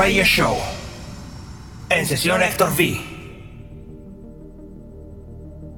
Radio Show. En sesión Héctor V.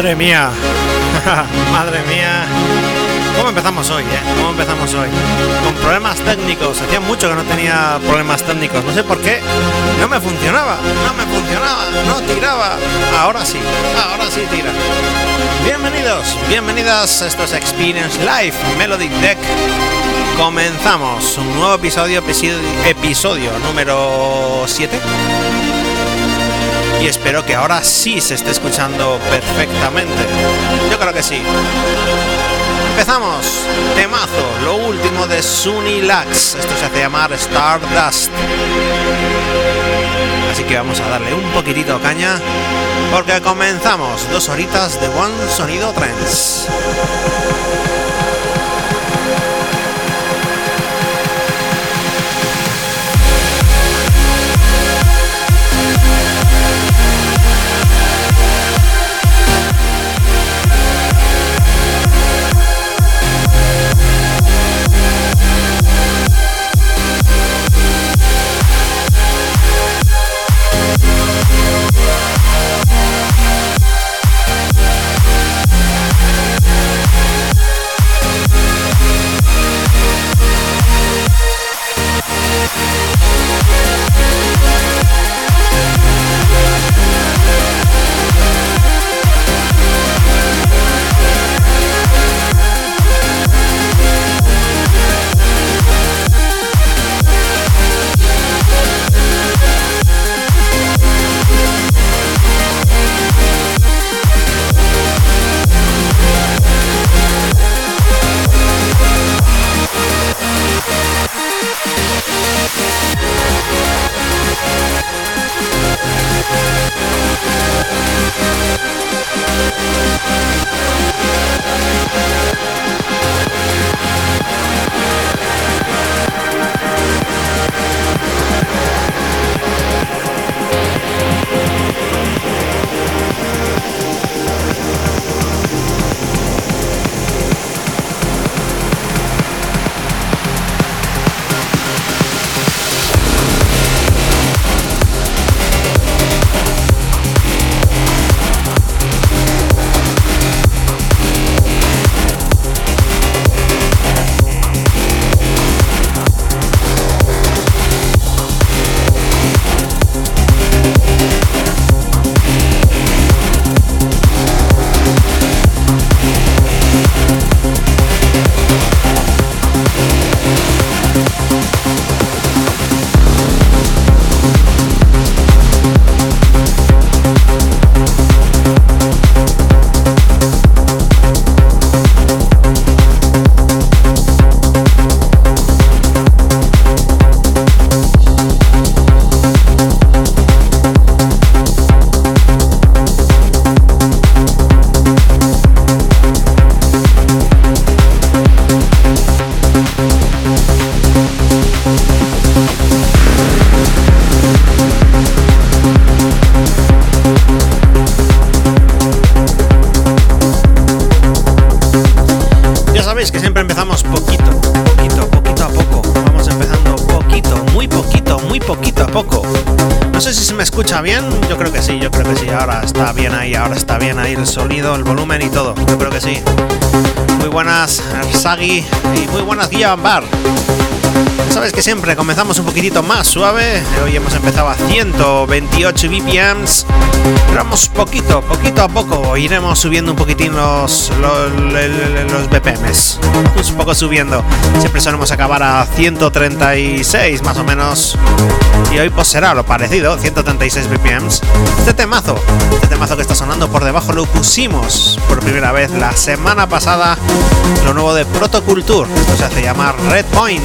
Madre mía, madre mía. ¿Cómo empezamos hoy, eh? ¿Cómo empezamos hoy? Con problemas técnicos. Hacía mucho que no tenía problemas técnicos. No sé por qué. No me funcionaba. No me funcionaba. No tiraba. Ahora sí. Ahora sí tira. Bienvenidos, bienvenidas. Esto es Experience Live Melodic Deck. Comenzamos un nuevo episodio, episodio número 7 y espero que ahora sí se esté escuchando perfectamente. Yo creo que sí. Empezamos. Temazo, lo último de Sunny Lax. Esto se hace llamar Stardust. Así que vamos a darle un poquitito caña porque comenzamos dos horitas de buen sonido trance. Bar. Sabes que siempre comenzamos un poquitito más suave. Hoy hemos empezado a 128 BPMs. Pero vamos poquito, poquito a poco. Iremos subiendo un poquitín los, los, los BPMs. Un poco subiendo. Siempre solemos acabar a 136 más o menos. Y hoy pues será lo parecido, 136 BPMs. Este temazo, este temazo que está sonando por debajo lo pusimos por primera vez la semana pasada. Lo nuevo de Protoculture. Esto se hace llamar Red Point.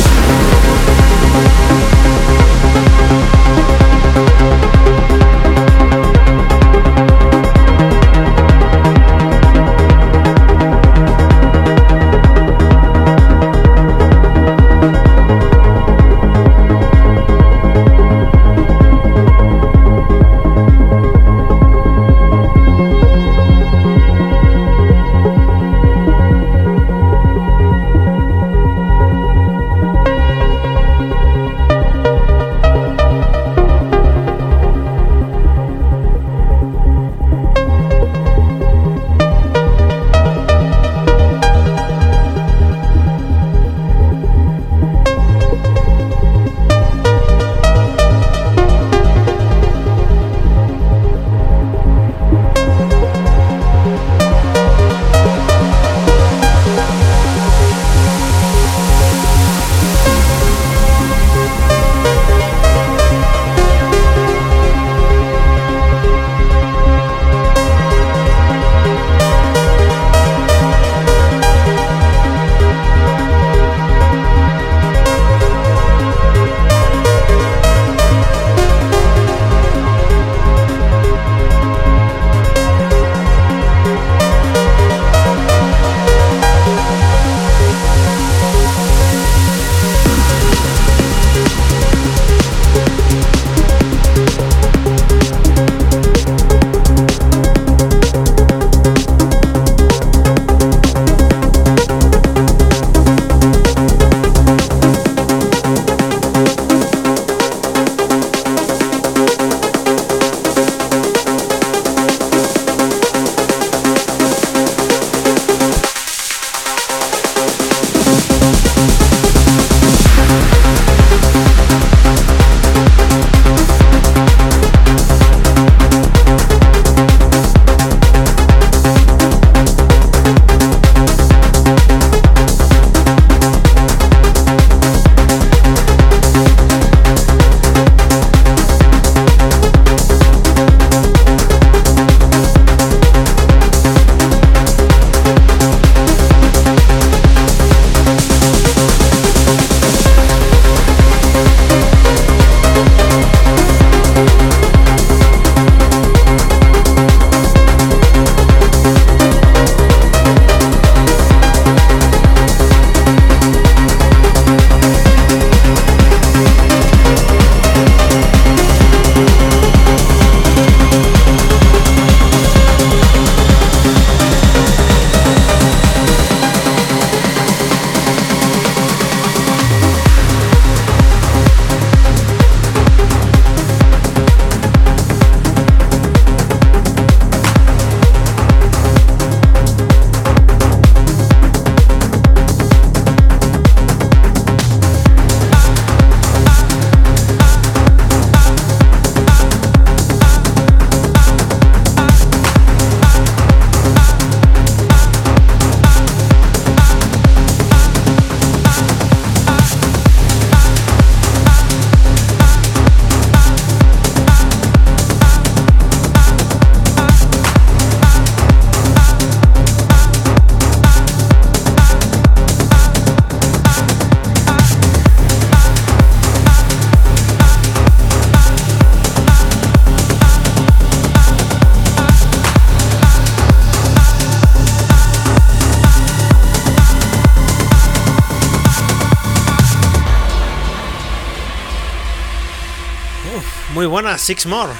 Six More.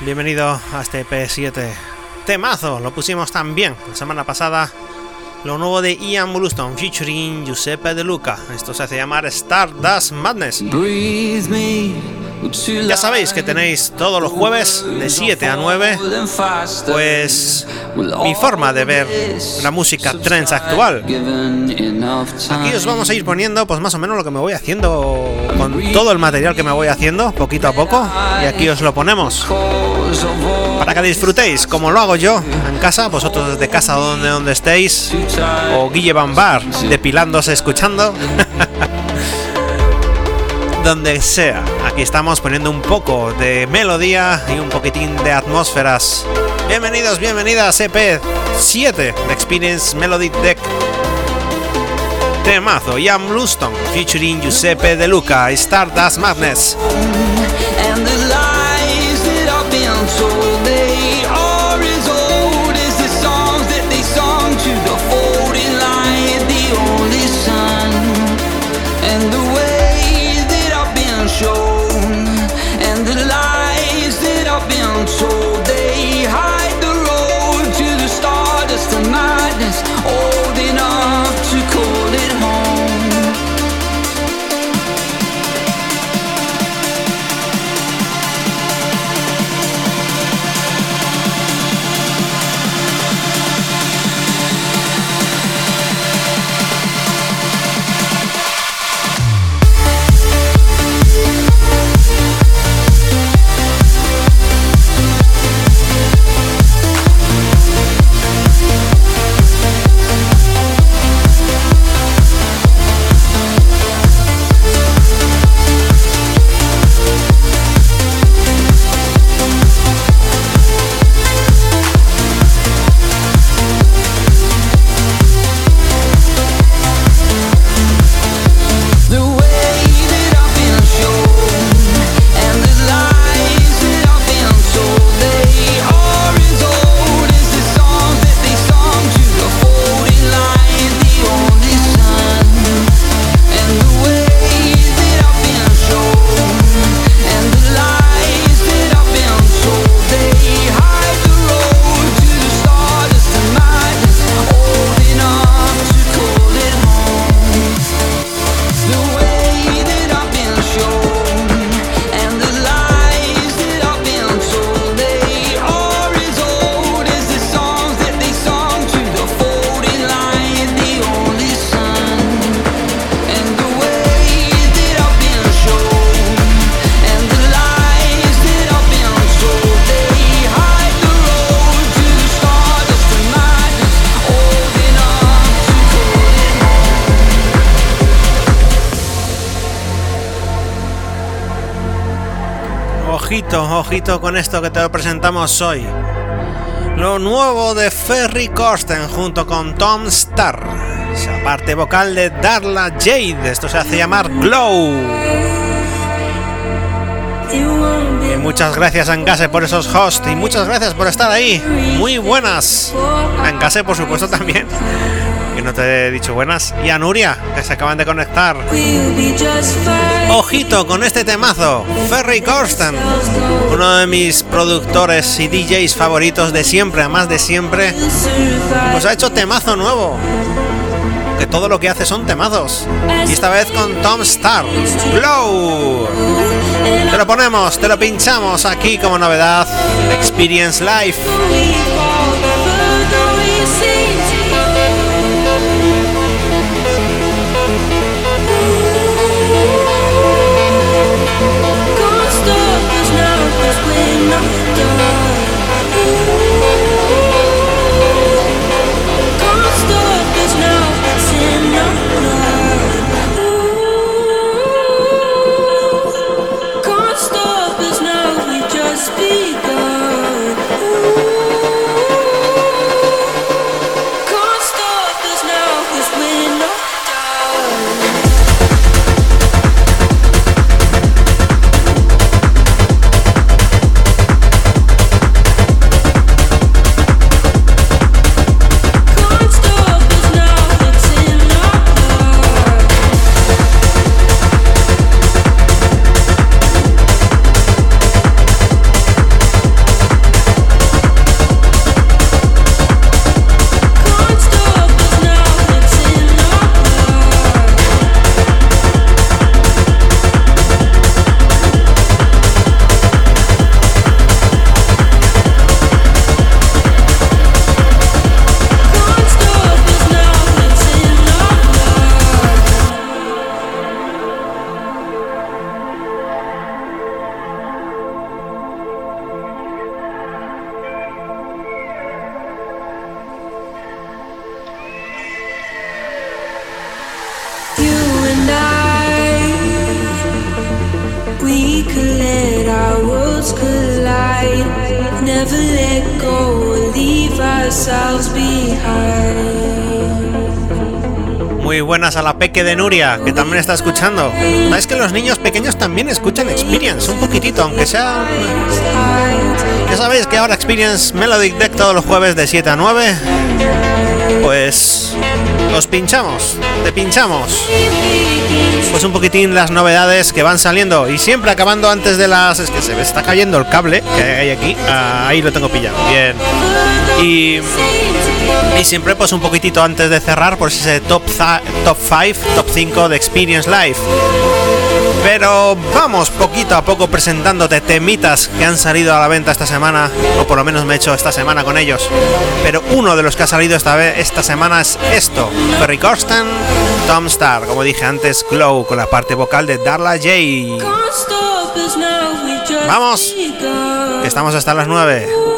Bienvenido a este P7 temazo. Lo pusimos también la semana pasada. Lo nuevo de Ian Bluestone featuring Giuseppe De Luca. Esto se hace llamar Stardust Madness. Breathe me Ya sabéis que tenéis todos los jueves de 7 a 9, pues mi forma de ver la música trends actual. Aquí os vamos a ir poniendo pues más o menos lo que me voy haciendo con todo el material que me voy haciendo poquito a poco y aquí os lo ponemos para que disfrutéis como lo hago yo en casa, vosotros desde casa donde donde estéis o Guille Bambar depilándose escuchando. donde sea. Aquí estamos poniendo un poco de melodía y un poquitín de atmósferas. Bienvenidos, bienvenidas EP 7 de Experience Melody Deck. Temazo, Ian Bluestone, featuring Giuseppe De Luca, Stardust Madness. Con esto que te presentamos hoy. Lo nuevo de Ferry Corsten junto con Tom Starr. Esa parte vocal de Darla Jade. Esto se hace llamar Glow. Y muchas gracias a Engase por esos hosts y muchas gracias por estar ahí. Muy buenas. A por supuesto también no te he dicho buenas, y a Nuria, que se acaban de conectar. Ojito con este temazo, Ferry Corsten, uno de mis productores y DJs favoritos de siempre, además de siempre, pues ha hecho temazo nuevo. Que todo lo que hace son temazos. Y esta vez con Tom Starr. Glow. Te lo ponemos, te lo pinchamos aquí como novedad. Experience Life. A la peque de Nuria, que también está escuchando. Sabes que los niños pequeños también escuchan Experience, un poquitito, aunque sea... Ya sabéis que ahora Experience Melodic Deck todos los jueves de 7 a 9. Pues... Os pinchamos, te pinchamos. Pues un poquitín las novedades que van saliendo y siempre acabando antes de las... Es que se me está cayendo el cable que hay aquí. Ah, ahí lo tengo pillado. Bien. Y... Y siempre pues un poquitito antes de cerrar pues ese top, top 5, top 5 de Experience Live. Pero vamos poquito a poco presentándote temitas que han salido a la venta esta semana, o por lo menos me he hecho esta semana con ellos. Pero uno de los que ha salido esta vez esta semana es esto: Ferry Corsten, Tom Star, como dije antes, Glow con la parte vocal de Darla J. Vamos, que estamos hasta las 9.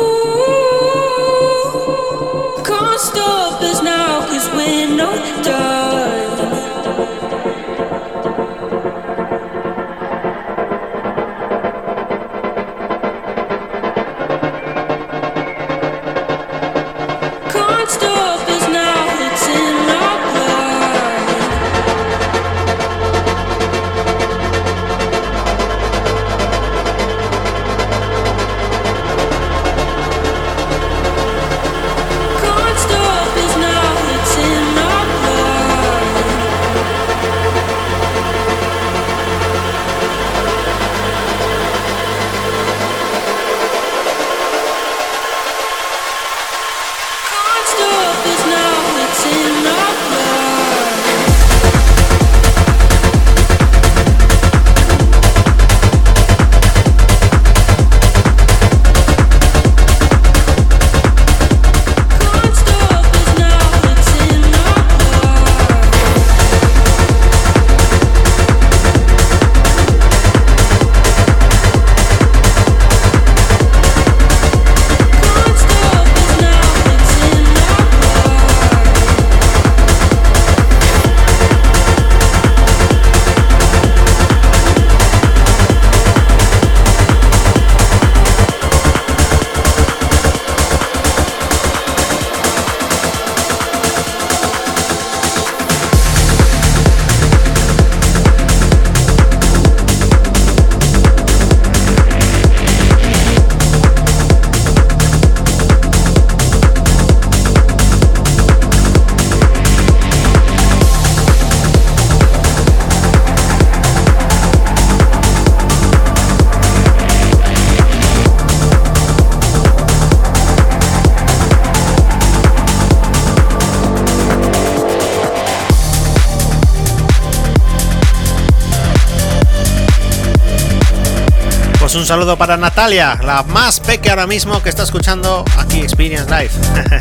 Un saludo para Natalia, la más peque ahora mismo que está escuchando aquí Experience Live.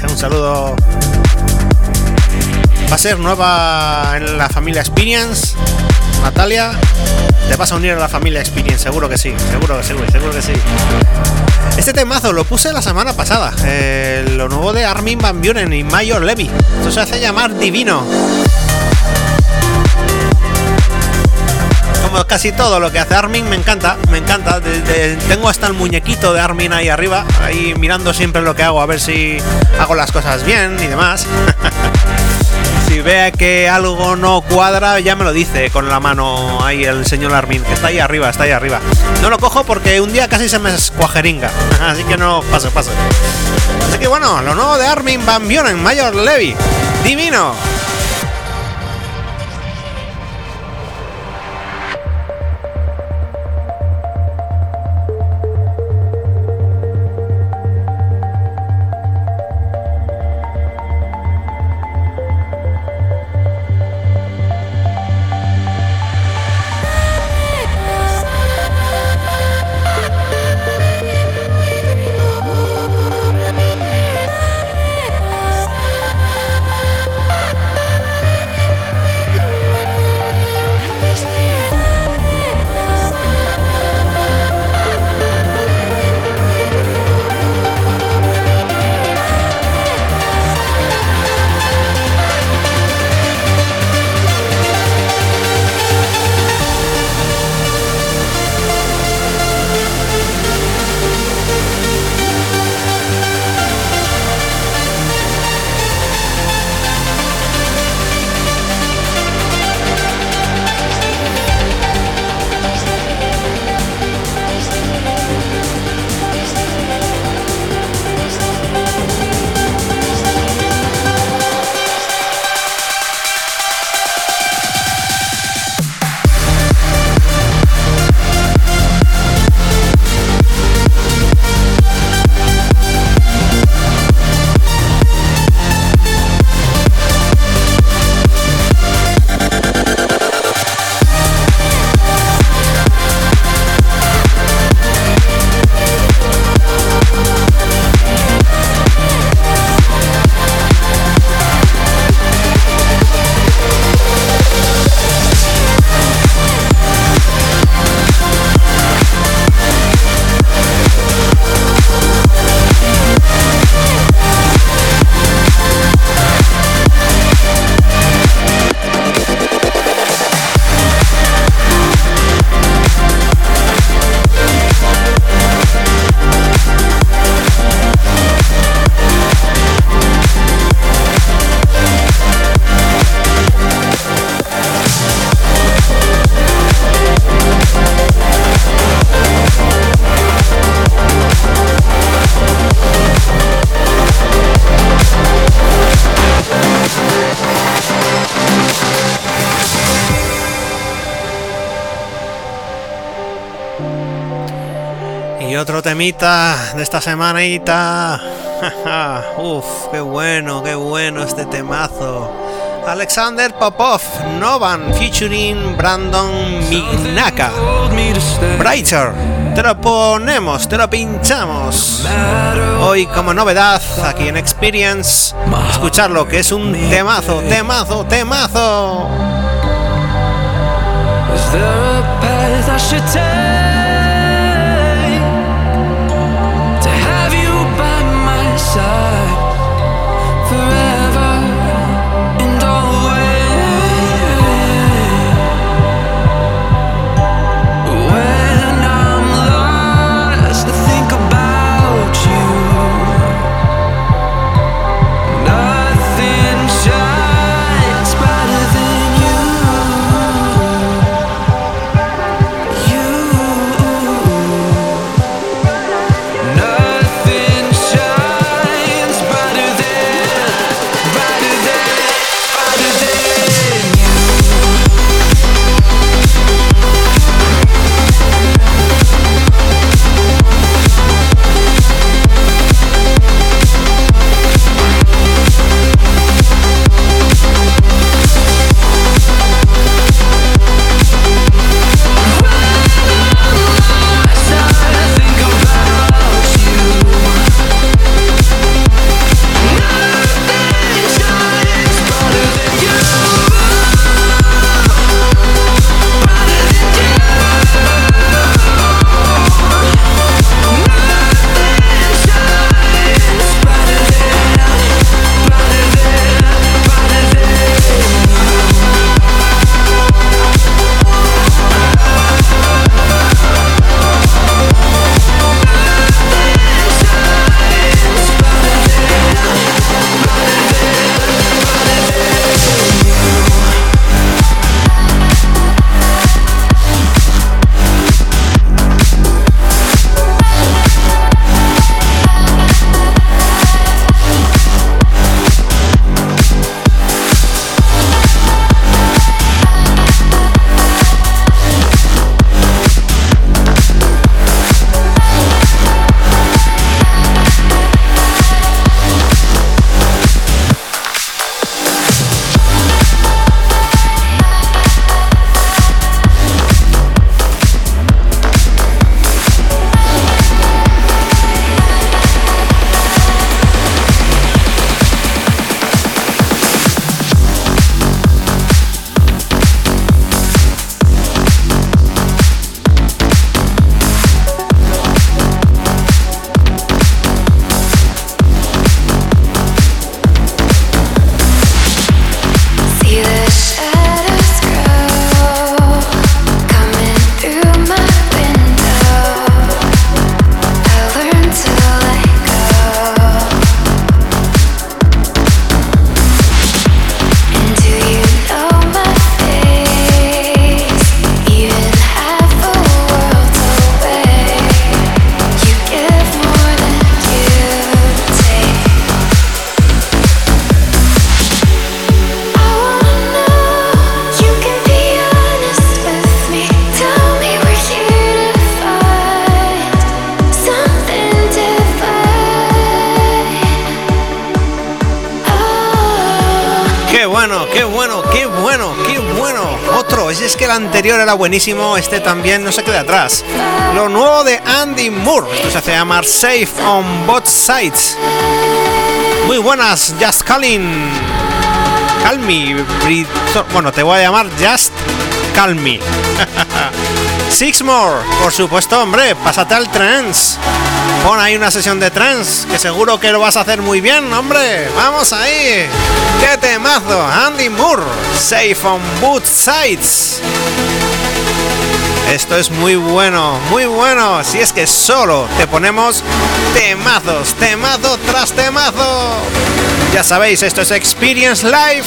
un saludo. Va a ser nueva en la familia Experience. Natalia, te vas a unir a la familia Experience, seguro que sí, seguro que sí, seguro que sí. Este temazo lo puse la semana pasada, eh, lo nuevo de Armin Van Buren y Mayor Levy. Esto se hace llamar Divino. Casi todo lo que hace Armin me encanta, me encanta. tengo hasta el muñequito de Armin ahí arriba, ahí mirando siempre lo que hago, a ver si hago las cosas bien y demás. si vea que algo no cuadra, ya me lo dice con la mano ahí el señor Armin, que está ahí arriba, está ahí arriba. No lo cojo porque un día casi se me escuajeringa, así que no, paso, paso. Así que bueno, lo nuevo de Armin Van Buren, Mayor Levy, divino. De esta semanita. Uf, qué bueno, qué bueno este temazo. Alexander Popov, Novan, featuring Brandon Mignaka. Brighter, te lo ponemos, te lo pinchamos. Hoy como novedad, aquí en Experience, escucharlo, que es un temazo, temazo, temazo. Anterior era buenísimo, este también no se queda atrás. Lo nuevo de Andy Moore, esto se hace llamar Safe on Both Sides. Muy buenas, Just Calling. Call me. Bueno, te voy a llamar Just Call me. Six More, por supuesto, hombre, pásate al trance. Pon ahí una sesión de trance, que seguro que lo vas a hacer muy bien, hombre. Vamos ahí. ¡Qué temazo! Andy Moore, Safe on Both Sides. Esto es muy bueno, muy bueno. Si es que solo te ponemos temazos, temazo tras temazo. Ya sabéis, esto es Experience Live.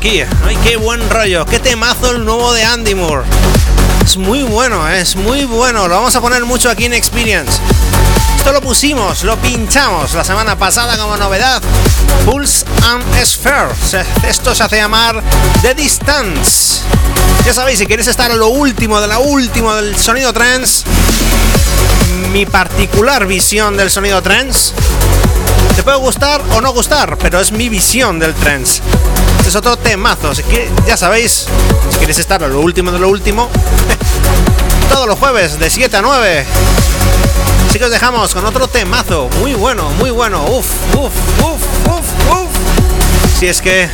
Aquí. Ay, qué buen rollo. Qué temazo el nuevo de Andy Moore. Es muy bueno, es muy bueno. Lo vamos a poner mucho aquí en Experience. Esto lo pusimos, lo pinchamos la semana pasada como novedad. Pulse and Sphere. Esto se hace llamar The Distance. Ya sabéis, si queréis estar a lo último de la última del sonido trance, mi particular visión del sonido trance te puede gustar o no gustar, pero es mi visión del trance. Es otro temazo, así ya sabéis, si queréis estar a lo último de lo último, todos los jueves de 7 a 9. Así que os dejamos con otro temazo, muy bueno, muy bueno, uff, uff, uff, uff, uff. Si es que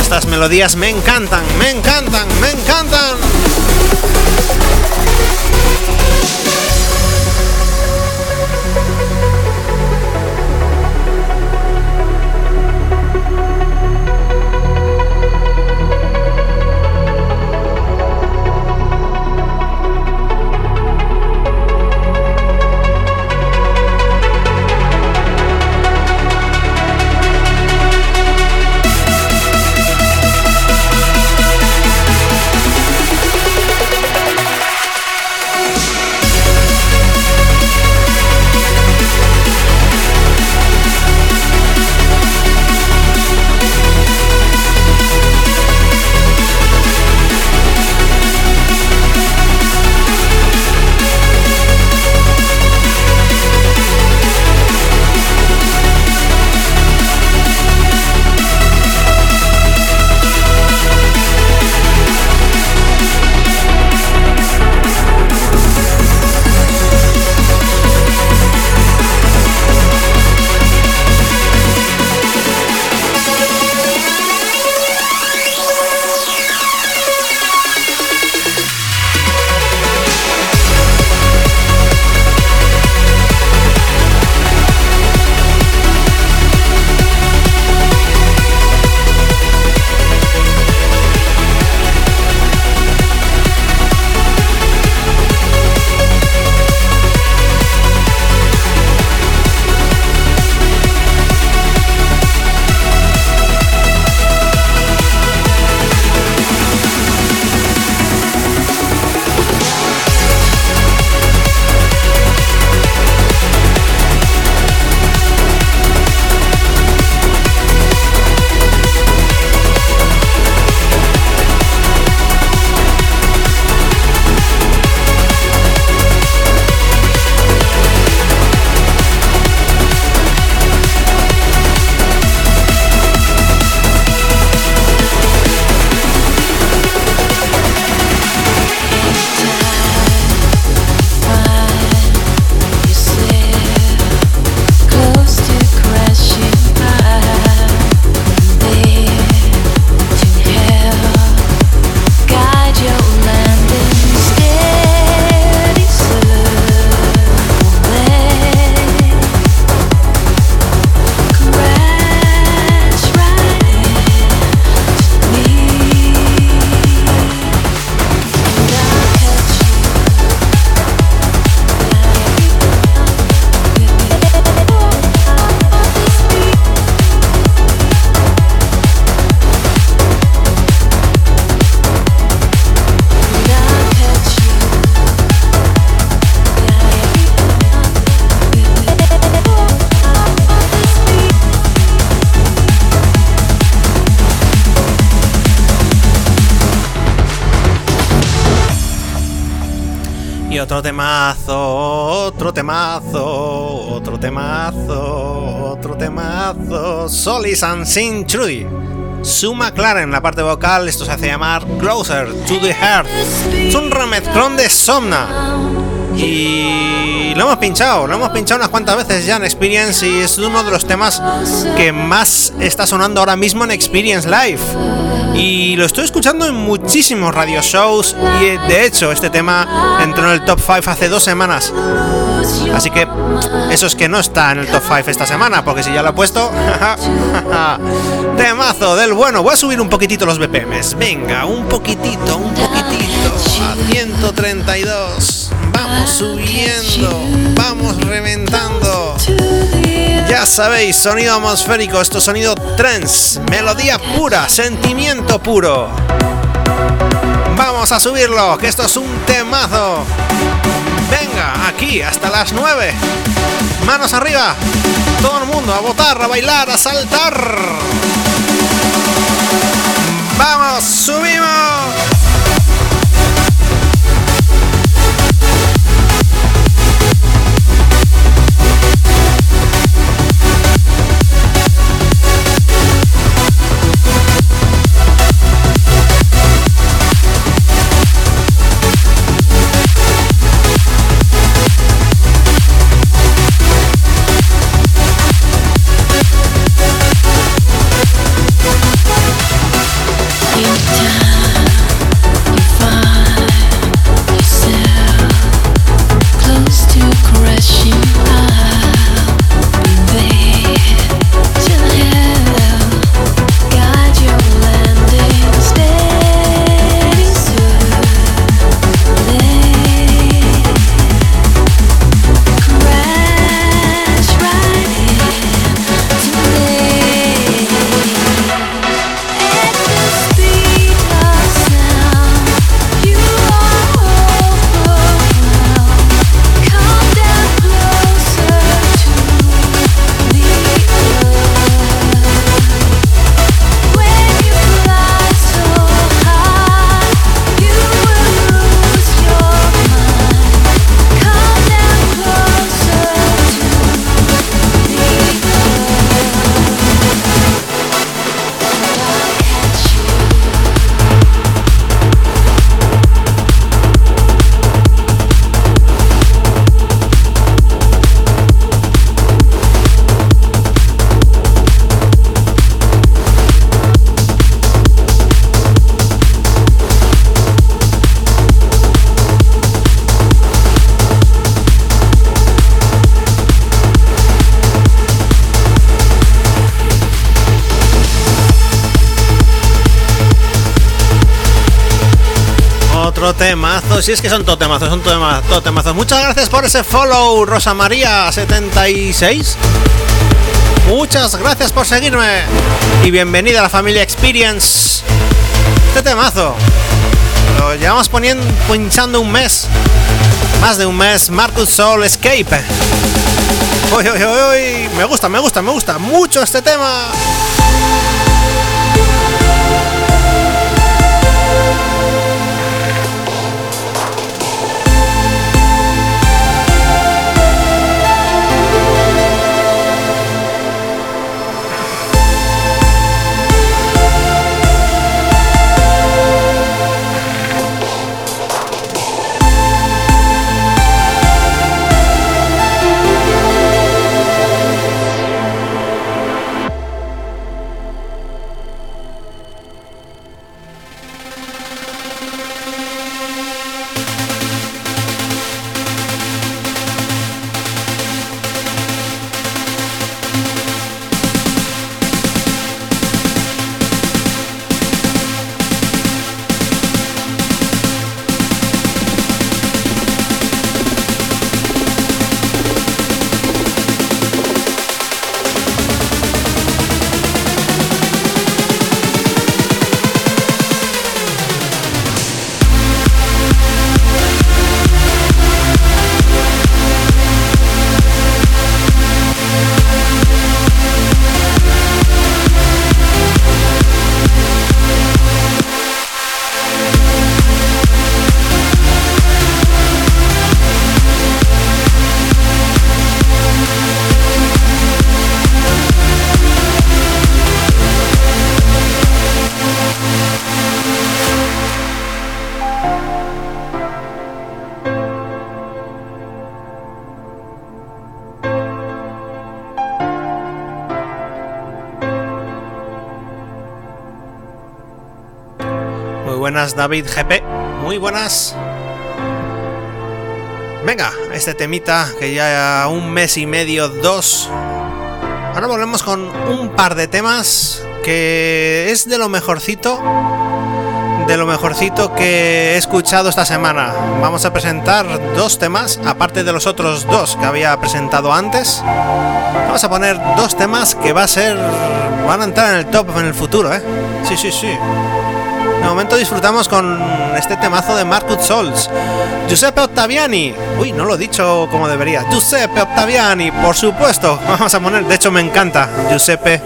estas melodías me encantan, me encantan, me encantan. Otro temazo, otro temazo, otro temazo, otro temazo. Solis and Sin Trudy. Suma Clara en la parte vocal, esto se hace llamar Closer to the Heart. Es un remezclón de Somna. Y lo hemos pinchado, lo hemos pinchado unas cuantas veces ya en Experience y es uno de los temas que más está sonando ahora mismo en Experience Live. Y lo estoy escuchando en muchísimos radio shows y de hecho este tema entró en el top 5 hace dos semanas. Así que eso es que no está en el top 5 esta semana, porque si ya lo he puesto... Temazo del bueno. Voy a subir un poquitito los BPMs. Venga, un poquitito, un poquitito. A 132. Vamos subiendo. Vamos reventando. Ya sabéis, sonido atmosférico, esto sonido trance, melodía pura, sentimiento puro. Vamos a subirlo, que esto es un temazo. Venga, aquí hasta las 9. Manos arriba. Todo el mundo a votar, a bailar, a saltar. Vamos, subimos. Si es que son todo temazos, son todo temazos. Muchas gracias por ese follow, Rosa María76. Muchas gracias por seguirme y bienvenida a la familia Experience. Este temazo lo llevamos poniendo, pinchando un mes, más de un mes. Marcus Soul Escape. Uy, uy, uy, me gusta, me gusta, me gusta mucho este tema. David GP. Muy buenas. Venga, este temita que ya un mes y medio, dos. Ahora volvemos con un par de temas que es de lo mejorcito de lo mejorcito que he escuchado esta semana. Vamos a presentar dos temas, aparte de los otros dos que había presentado antes. Vamos a poner dos temas que va a ser. van a entrar en el top en el futuro, ¿eh? Sí, sí, sí. De momento disfrutamos con este temazo de Marcus Souls. Giuseppe Ottaviani. Uy, no lo he dicho como debería. Giuseppe Ottaviani, por supuesto. Vamos a poner, de hecho me encanta Giuseppe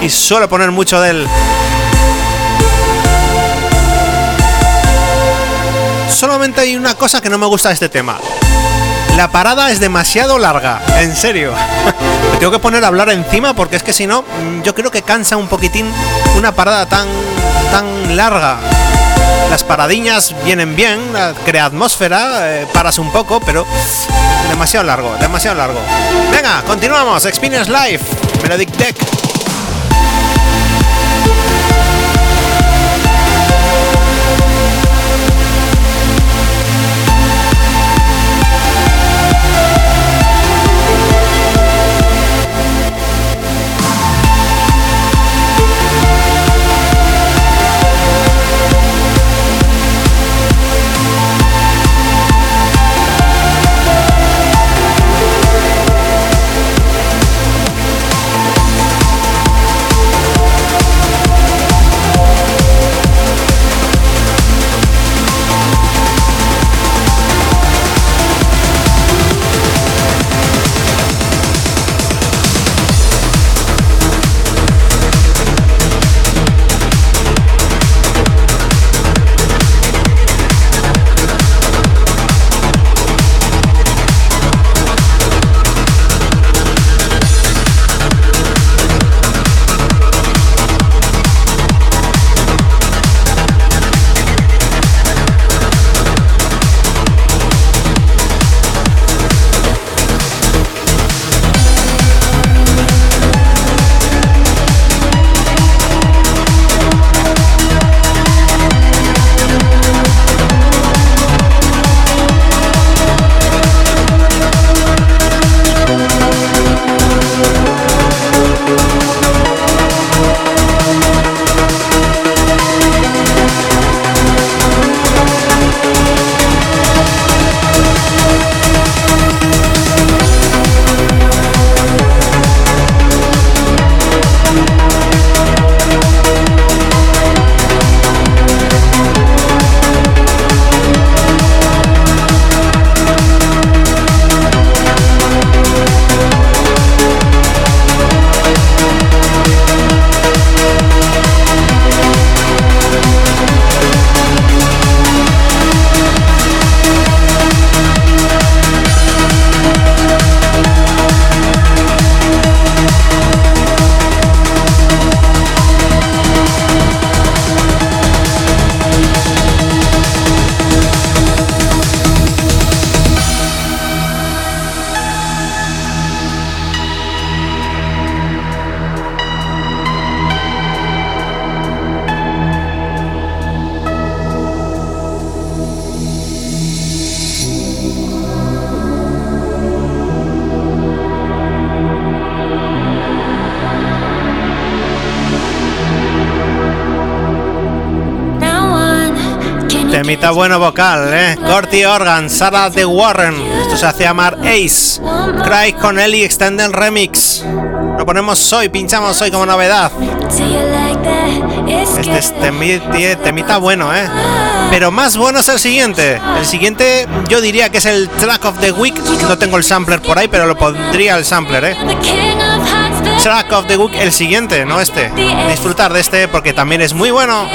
y suelo poner mucho de él. Solamente hay una cosa que no me gusta este tema. La parada es demasiado larga, en serio. Me tengo que poner a hablar encima porque es que si no, yo creo que cansa un poquitín una parada tan tan larga. Las paradiñas vienen bien, crea atmósfera, eh, paras un poco, pero demasiado largo, demasiado largo. Venga, continuamos. Experience Life, Melodic Deck. Temita bueno vocal, ¿eh? Corty Organ, Sarah de Warren. Esto se hace llamar Ace. Cry con Ellie Extended Remix. Lo ponemos hoy, pinchamos hoy como novedad. Este es temita bueno, ¿eh? Pero más bueno es el siguiente. El siguiente yo diría que es el Track of the Week. No tengo el sampler por ahí, pero lo pondría el sampler, ¿eh? Track of the Week, el siguiente, no este. Disfrutar de este porque también es muy bueno.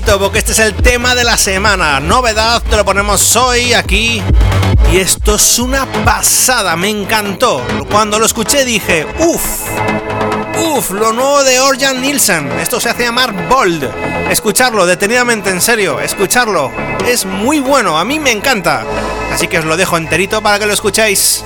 Porque este es el tema de la semana. Novedad, te lo ponemos hoy aquí. Y esto es una pasada, me encantó. Cuando lo escuché dije, uff, uff, lo nuevo de Orjan Nielsen. Esto se hace llamar Bold. Escucharlo detenidamente, en serio, escucharlo. Es muy bueno, a mí me encanta. Así que os lo dejo enterito para que lo escuchéis.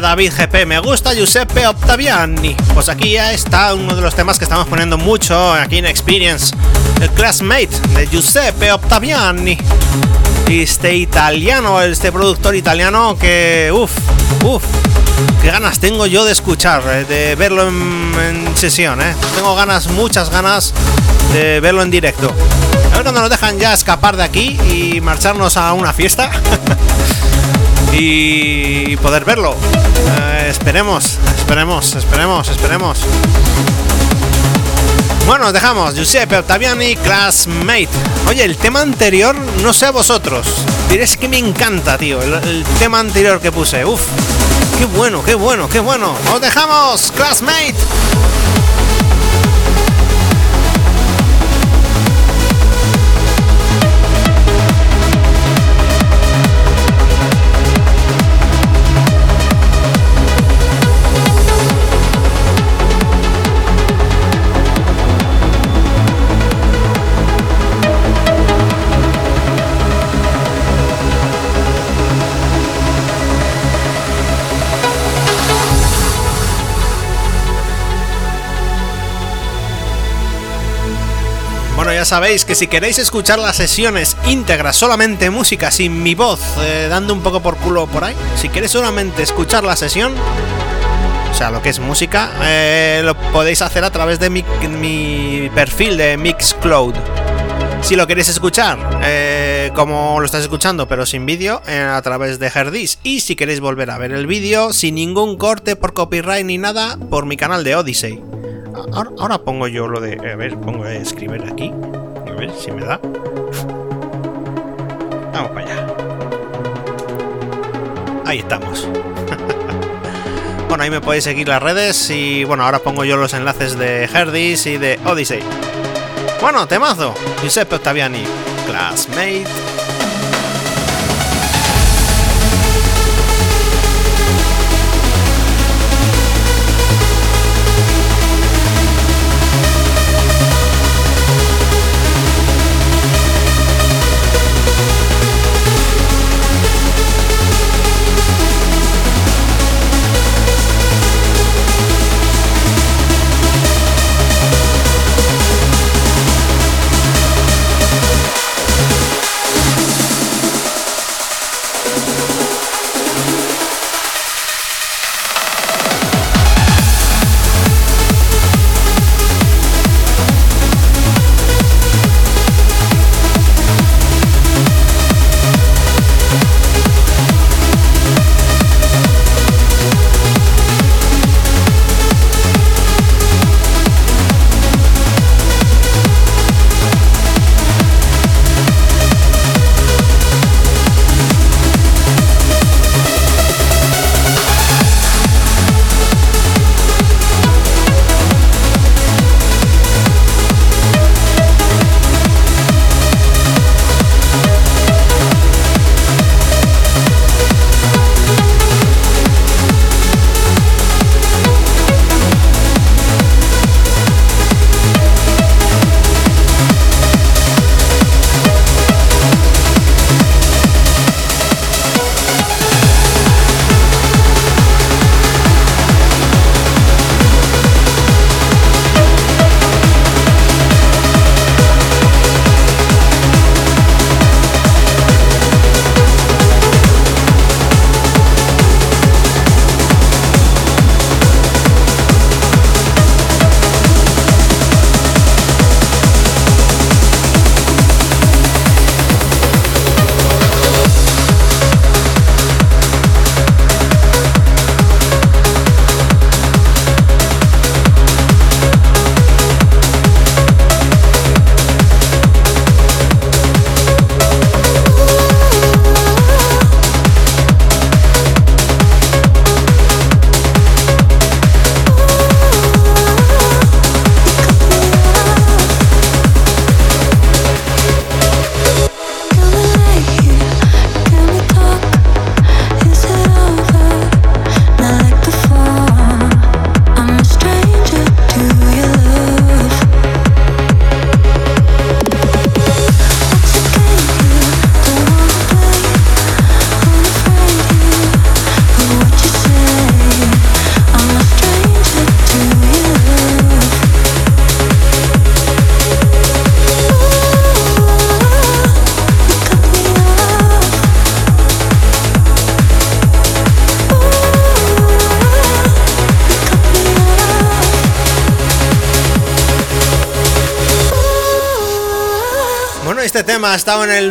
David GP, me gusta Giuseppe Ottaviani. Pues aquí ya está uno de los temas que estamos poniendo mucho aquí en Experience, el Classmate de Giuseppe Ottaviani. Este italiano, este productor italiano que, uff, uff, qué ganas tengo yo de escuchar, eh, de verlo en, sesión, eh. Tengo ganas, muchas ganas de verlo en directo. A ver cuando nos dejan ya escapar de aquí y marcharnos a una fiesta. y poder verlo. Eh, esperemos, esperemos, esperemos, esperemos. Bueno, dejamos. Giuseppe Ottaviani, Classmate. Oye, el tema anterior, no sé a vosotros. Diréis que me encanta, tío. El, tema anterior que puse. Uf. Qué bueno, qué bueno, qué bueno. Os dejamos, Classmate. Sabéis que si queréis escuchar las sesiones íntegras, solamente música, sin mi voz, eh, dando un poco por culo por ahí, si queréis solamente escuchar la sesión, o sea, lo que es música, eh, lo podéis hacer a través de mi, perfil de Mixcloud. Si lo queréis escuchar, eh, como lo estáis escuchando, pero sin vídeo, a través de Herdis. Y si queréis volver a ver el vídeo, sin ningún corte por copyright ni nada, por mi canal de Odyssey. Ahora, pongo yo lo de. A ver, pongo de escribir aquí. A ver si me da. Vamos para allá. Ahí estamos. bueno, ahí me podéis seguir las redes y bueno, ahora pongo yo los enlaces de Herdis y de Odyssey. Bueno, temazo. Giuseppe Ottaviani, classmate.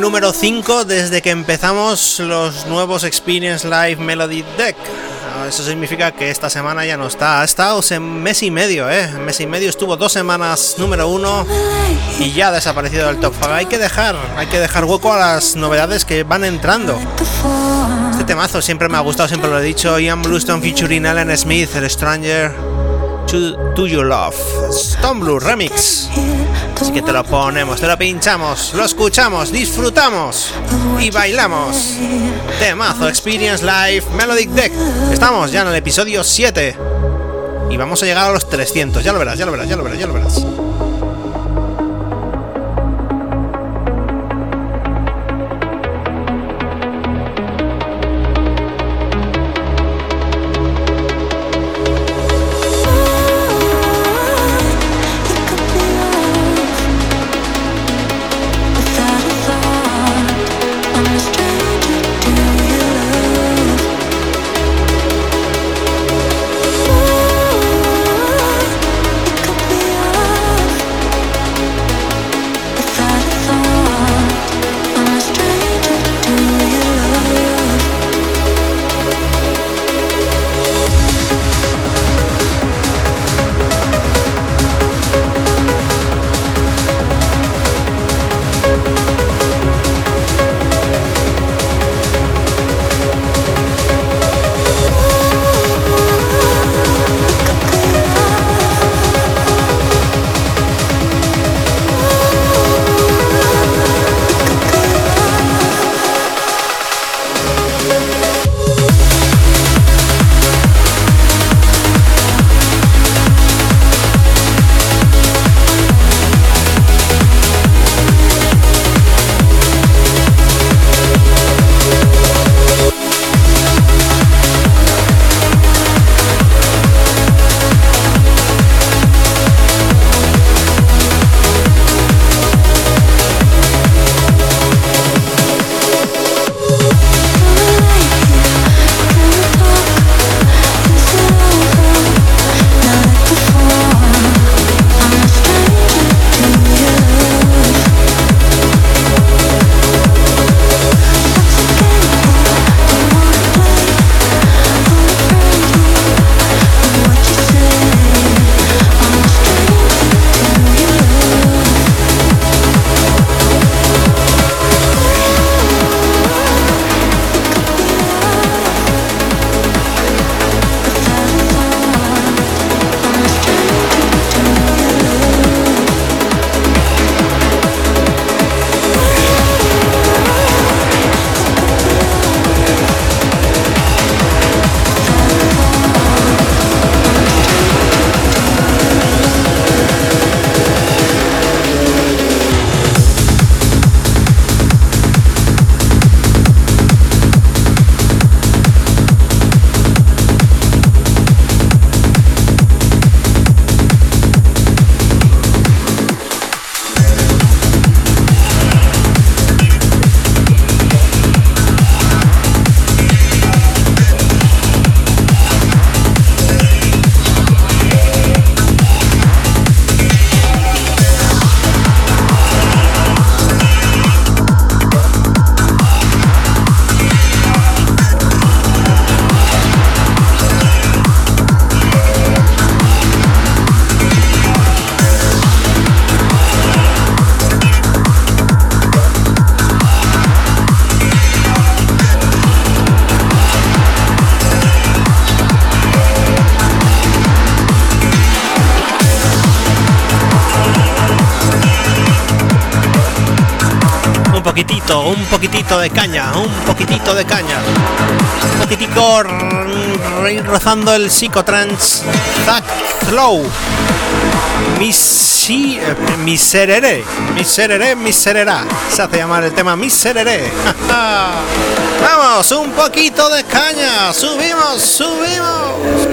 Número 5 desde que empezamos los nuevos Experience Live Melody Deck. Ah, eso significa que esta semana ya no está. Ha estado en mes y medio, ¿eh? Mes y medio estuvo dos semanas número 1 y ya ha desaparecido del top 5. Hay que dejar, hay que dejar hueco a las novedades que van entrando. Este temazo siempre me ha gustado, siempre lo he dicho. Ian Bluestone featuring Alan Smith, El Stranger to, to Your Love. Stone Blue Remix. Que te lo ponemos, te lo pinchamos, lo escuchamos, disfrutamos y bailamos. Temazo Experience Live Melodic Deck. Estamos ya en el episodio 7 y vamos a llegar a los 300. Ya lo verás, ya lo verás, ya lo verás, ya lo verás. De caña, un poquitito de caña. Un poquitico rozando el psicotrans. Zack Slow. Misi, eh, miserere, miserere, miserera. Se hace llamar el tema miserere. Vamos, un poquito de caña. Subimos, subimos.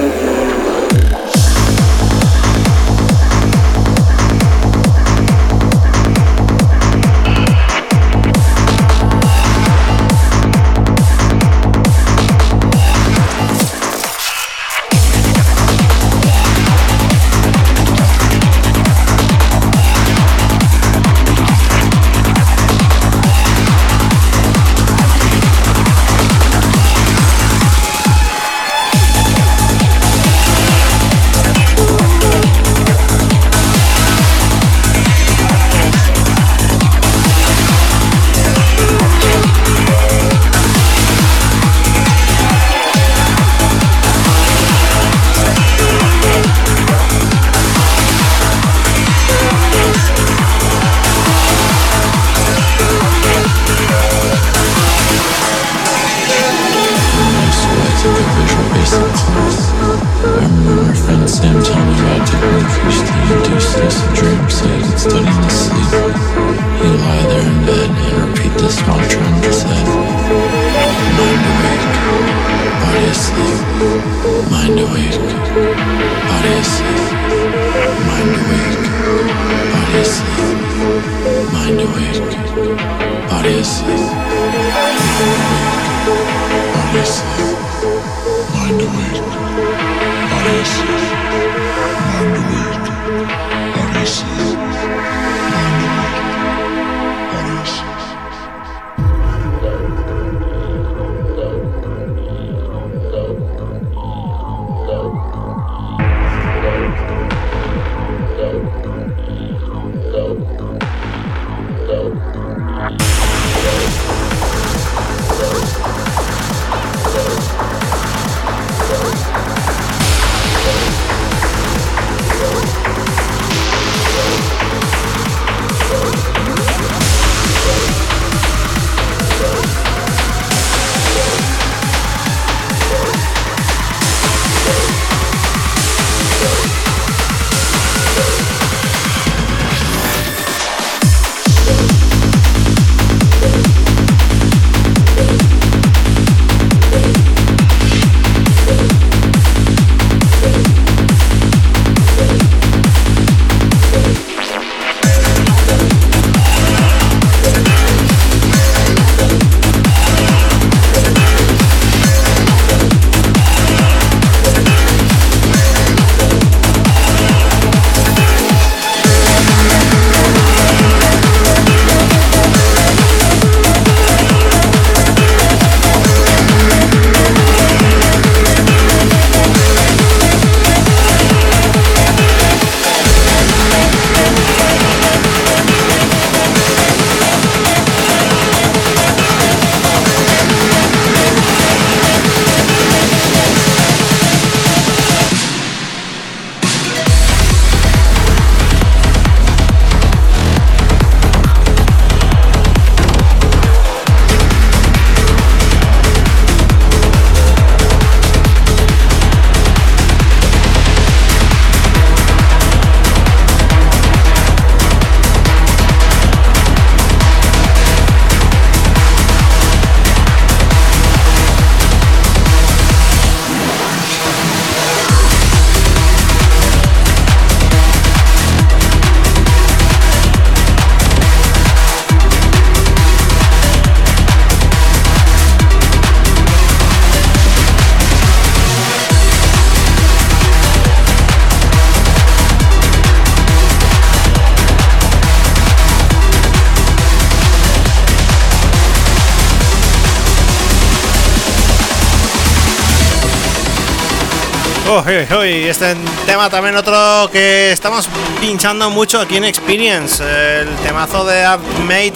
Este tema también otro que estamos pinchando mucho aquí en Experience, el temazo de Made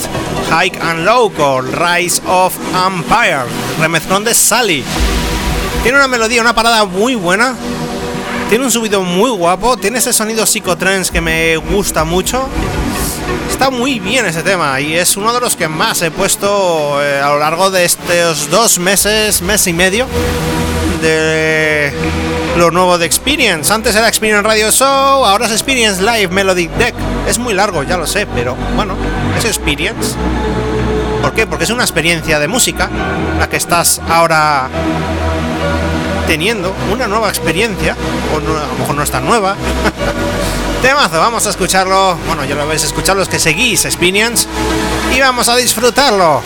Hike and Low con Rise of Empire, remezclón de Sally. Tiene una melodía, una parada muy buena, tiene un subido muy guapo, tiene ese sonido psicotrance que me gusta mucho. Está muy bien ese tema y es uno de los que más he puesto eh, a lo largo de estos dos meses, mes y medio de lo nuevo de Experience. Antes era Experience Radio Show, ahora es Experience Live Melody Deck. Es muy largo, ya lo sé, pero bueno, es Experience. ¿Por qué? Porque es una experiencia de música la que estás ahora teniendo, una nueva experiencia, o a lo mejor no es tan nueva. Temazo, vamos a escucharlo. Bueno, ya lo vais a escuchar los que seguís Experience y vamos a disfrutarlo.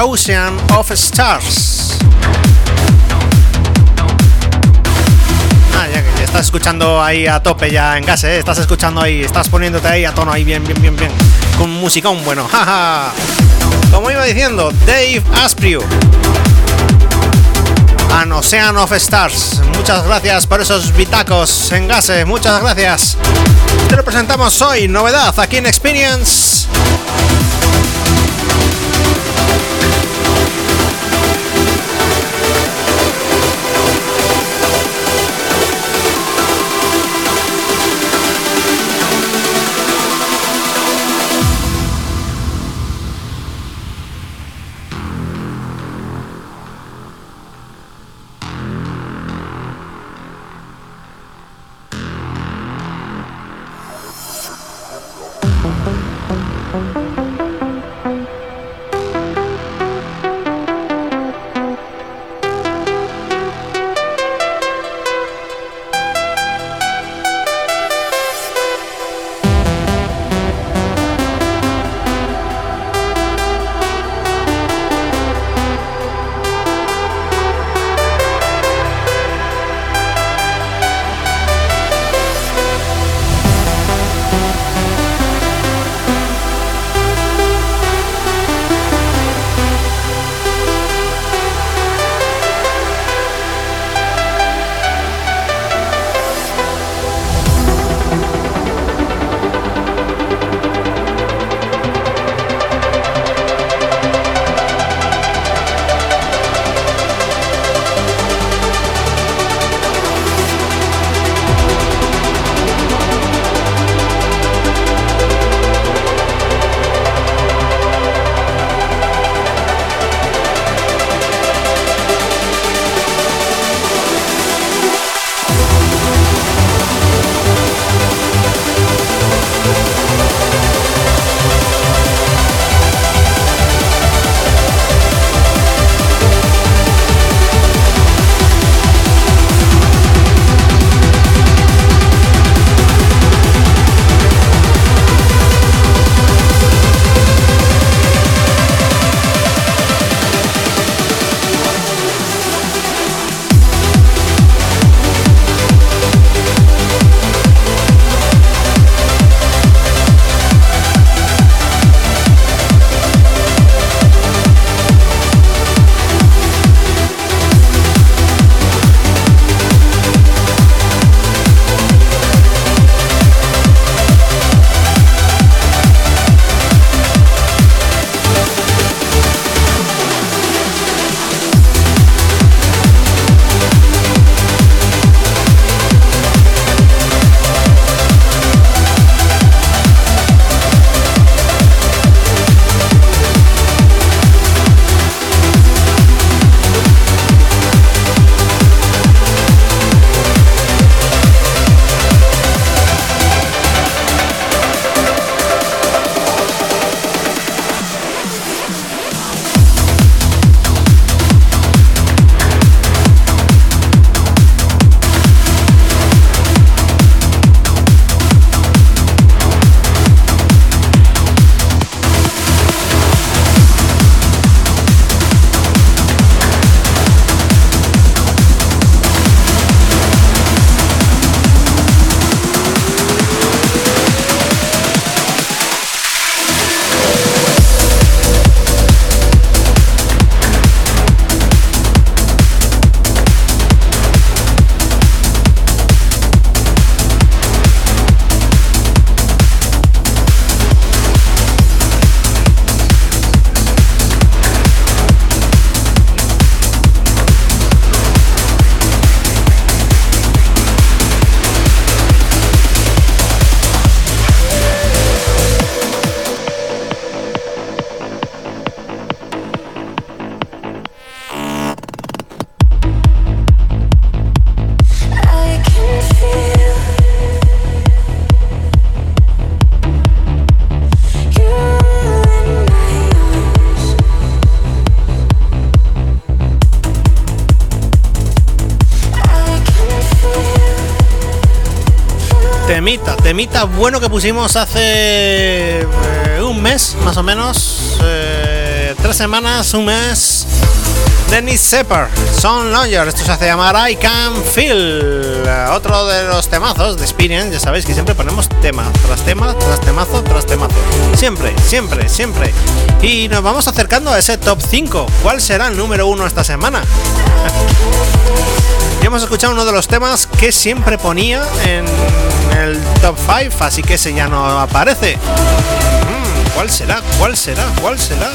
Ocean of Stars. Ah, ya que estás escuchando ahí a tope ya en gas, ¿eh? Estás escuchando ahí, estás poniéndote ahí a tono ahí bien, bien, bien, bien. Con musicón bueno, jaja. Como iba diciendo, Dave Asprey. An Ocean of Stars. Muchas gracias por esos bitacos en gase. Muchas gracias. Te lo presentamos hoy, novedad aquí en Experience. Bueno que pusimos hace eh, un mes, más o menos. eh, tres semanas, un mes. Dennis Sepper, Son Lawyer, esto se hace llamar I Can Feel. Otro de los temazos de Experience, ya sabéis que siempre ponemos tema tras tema, tras temazo, tras temazo. Siempre, siempre, siempre. Y nos vamos acercando a ese top 5. ¿Cuál será el número uno esta semana? Ya hemos escuchado uno de los temas que siempre ponía en el top 5, así que ese ya no aparece. Mm, ¿Cuál será? ¿Cuál será? ¿Cuál será?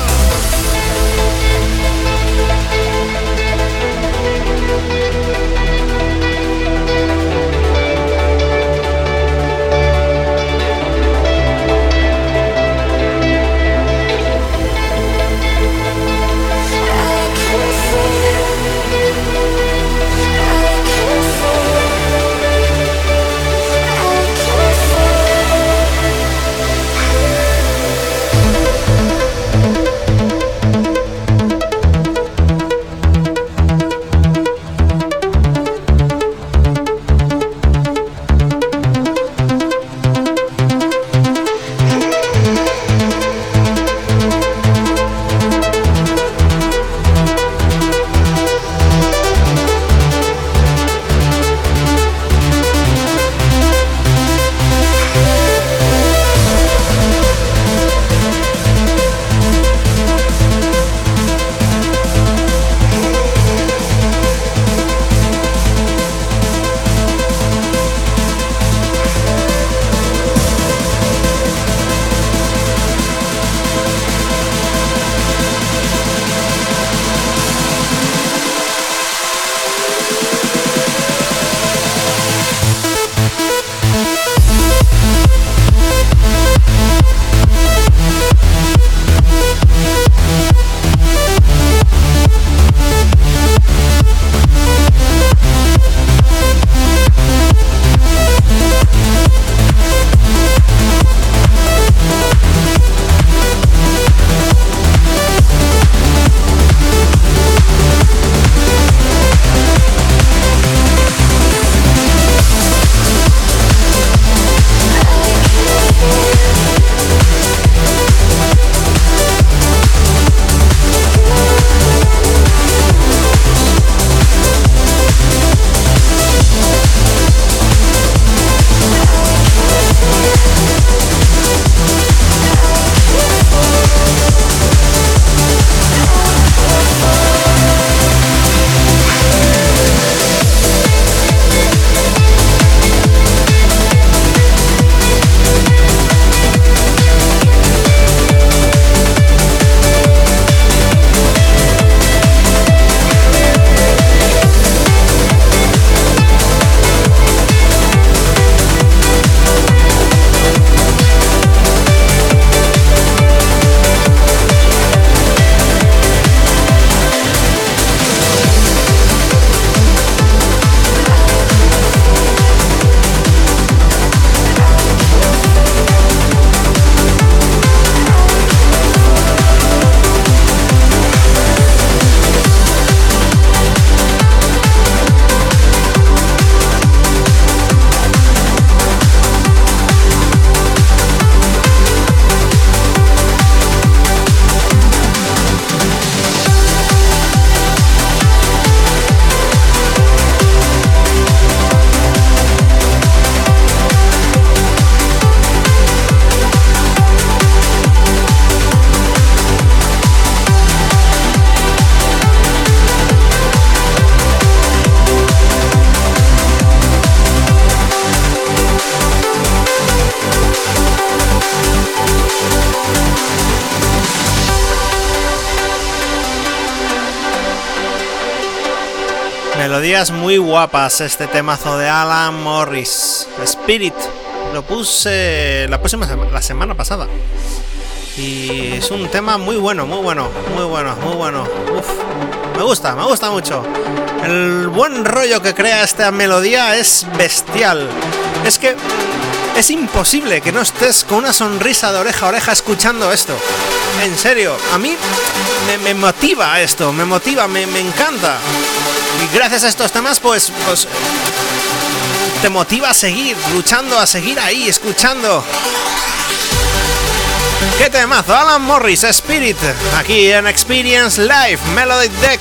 Guapas este temazo de Alan Morris. Spirit. Lo puse la próxima la semana pasada. Y es un tema muy bueno, muy bueno, muy bueno, muy bueno. Me gusta, me gusta mucho. El buen rollo que crea esta melodía es bestial. Es que es imposible que no estés con una sonrisa de oreja a oreja escuchando esto. En serio, a mí me, motiva esto, me motiva, me encanta. Gracias a estos temas, pues, pues te motiva a seguir, luchando, a seguir ahí, escuchando. ¡Qué temazo! Alan Morris, Spirit, aquí en Experience Live, Melody Deck.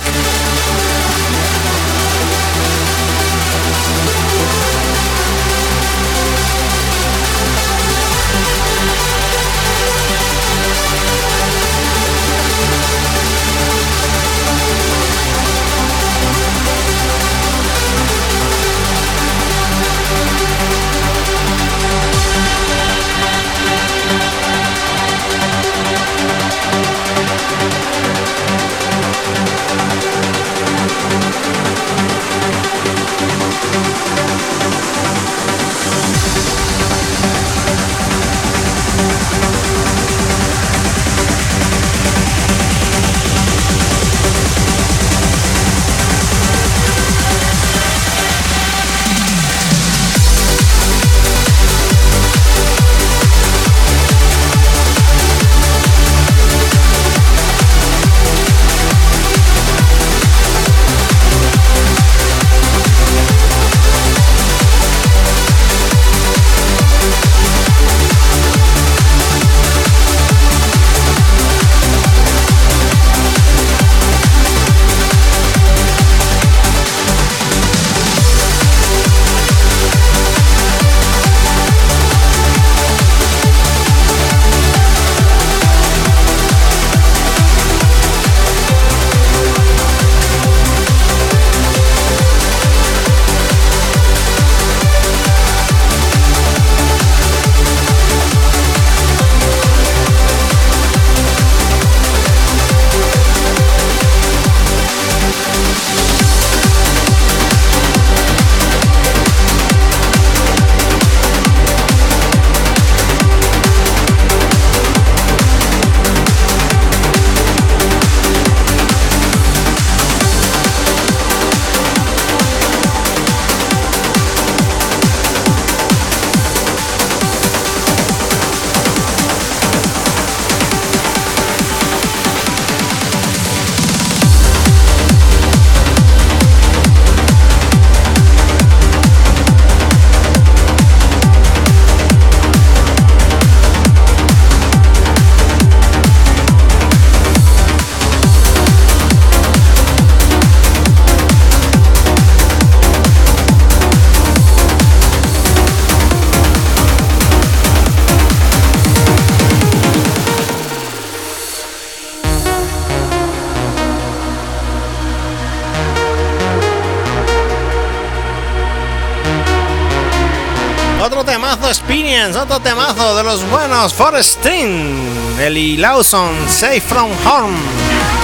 Otro temazo de los buenos Forestin, Eli Lawson, Safe from Home.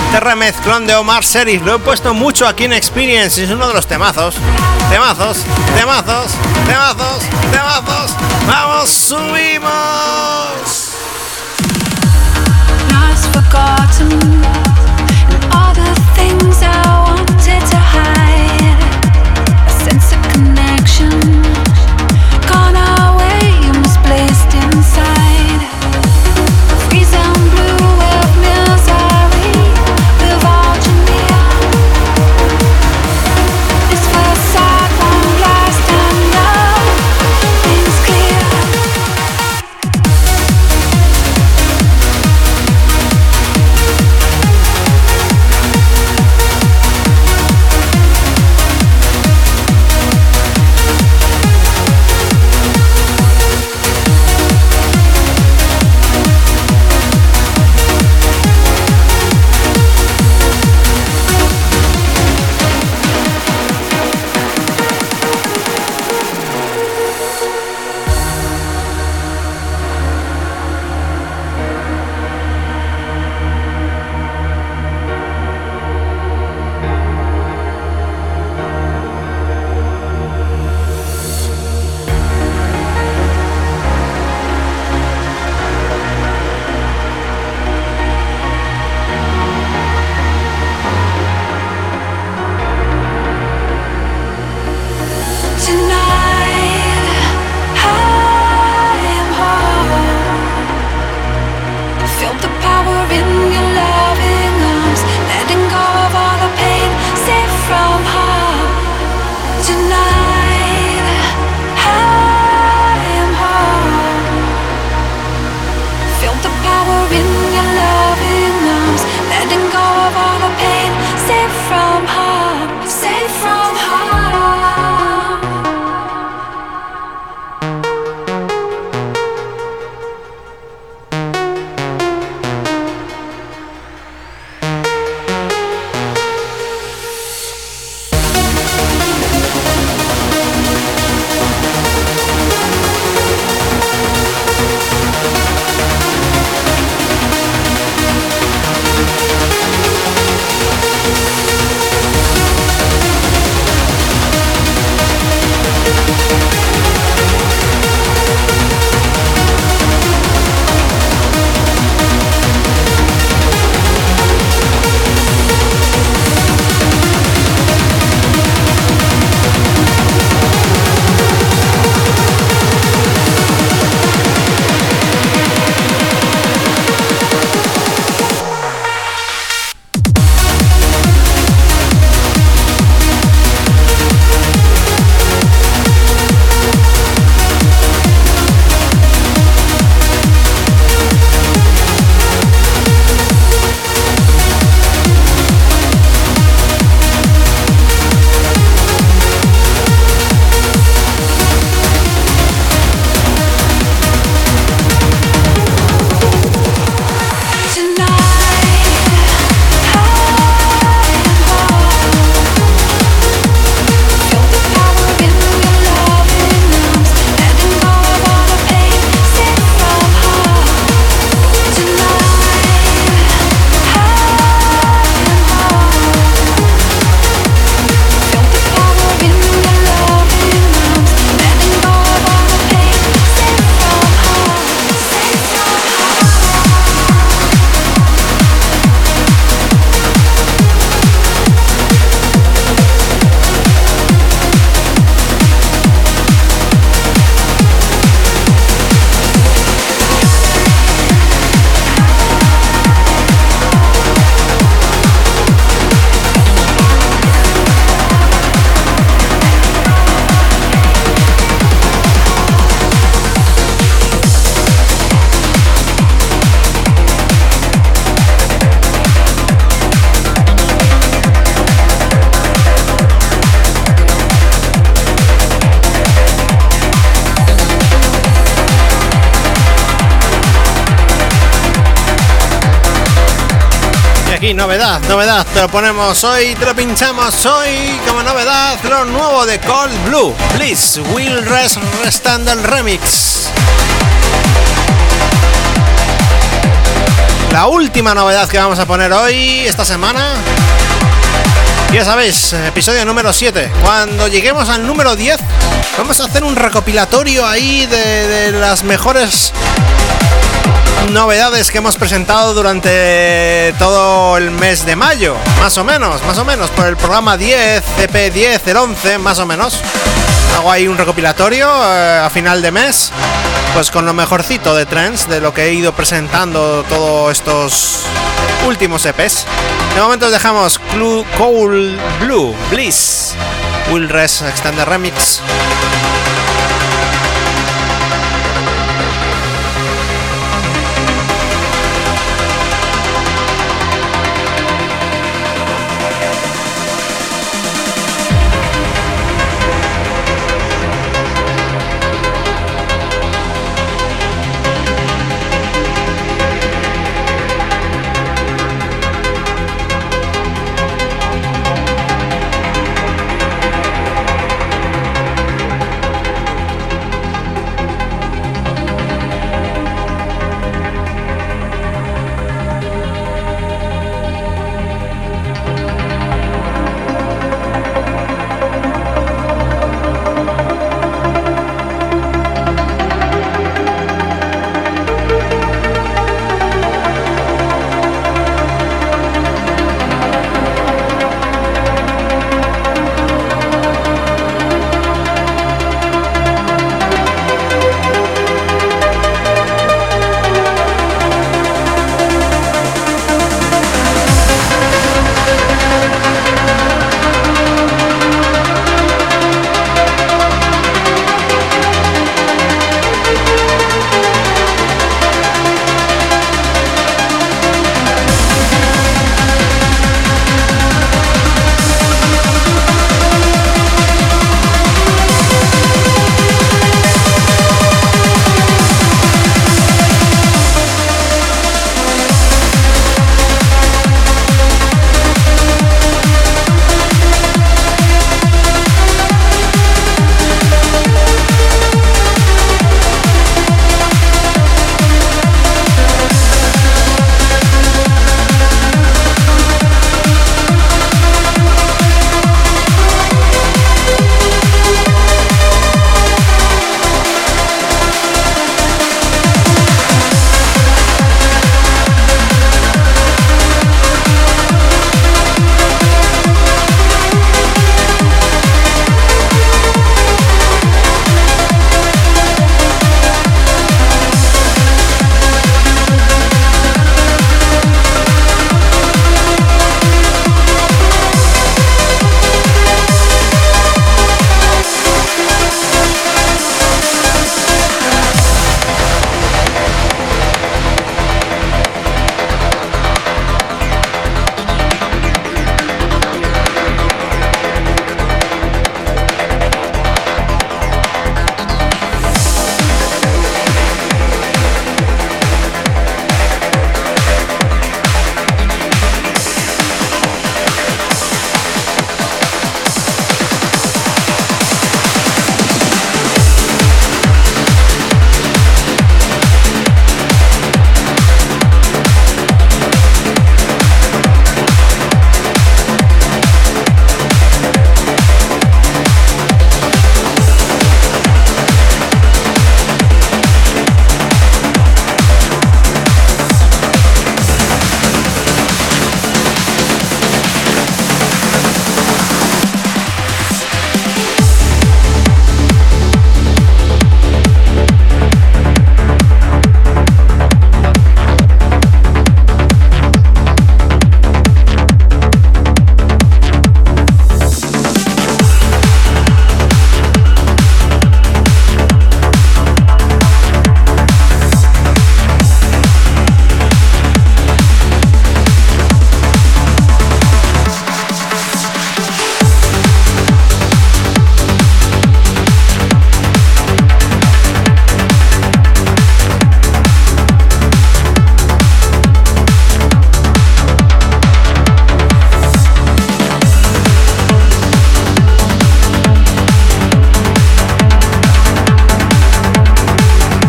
Este remezclón de Omar Serif lo he puesto mucho aquí en Experience, es uno de los temazos. Temazos, temazos, temazos, temazos. ¡Vamos, subimos! Novedad. Te lo ponemos hoy, te lo pinchamos hoy como novedad. Lo nuevo de Cold Blue. Please, Will Rest Restand el remix. La última novedad que vamos a poner hoy, esta semana. Ya sabéis, episodio número 7. Cuando lleguemos al número 10, vamos a hacer un recopilatorio ahí de las mejores novedades que hemos presentado durante todo el mes de mayo, más o menos, más o menos, por el programa 10, CP10, el 11, más o menos. Hago ahí un recopilatorio eh, a final de mes, pues con lo mejorcito de trends, de lo que he ido presentando todos estos últimos EPs. De momento dejamos Clue, Cold Blue, Bliss, Will Res Extended Remix.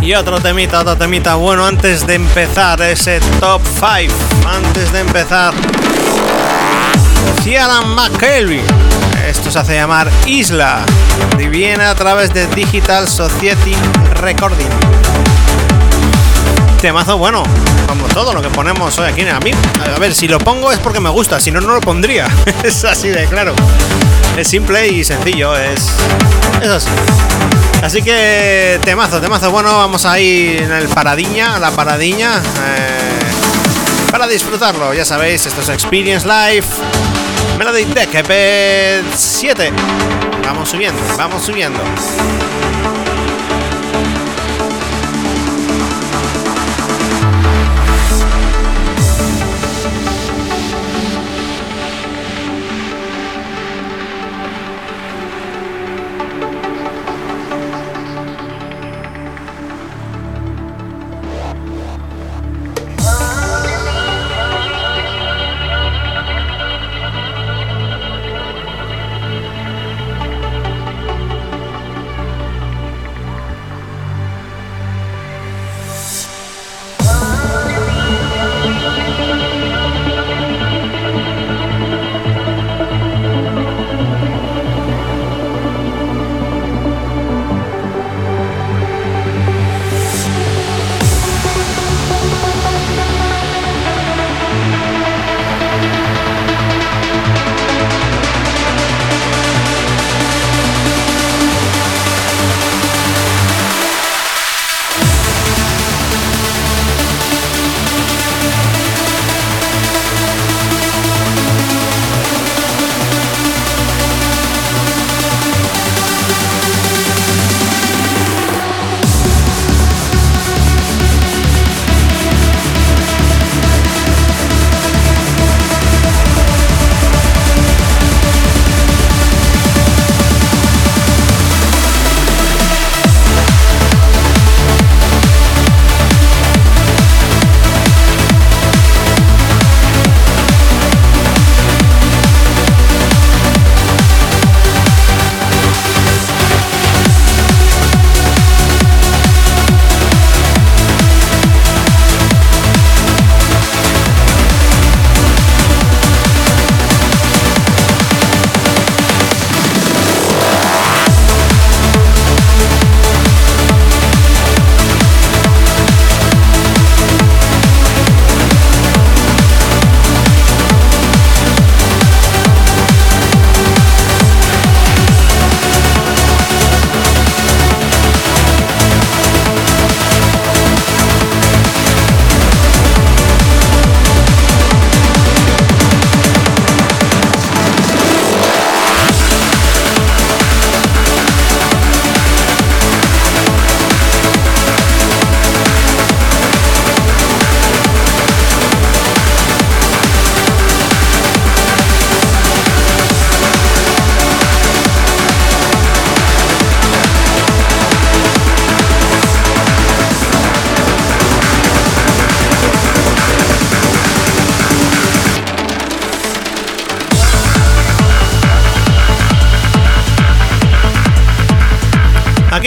Y otro temita, otro temita bueno antes de empezar ese top 5. Antes de empezar. Ciaran McKelvey. Esto se hace llamar Isla. Y viene a través de Digital Society Recording. Temazo bueno, como todo lo que ponemos hoy aquí en a mí. A ver, si lo pongo es porque me gusta, si no, no lo pondría. es así de claro. Es simple y sencillo, es, es así. Así que temazo, temazo. Bueno, vamos a ir en el paradiña, la paradiña. Eh, para disfrutarlo, ya sabéis, esto es Experience Live. Melody Deck EP 7. Vamos subiendo, vamos subiendo.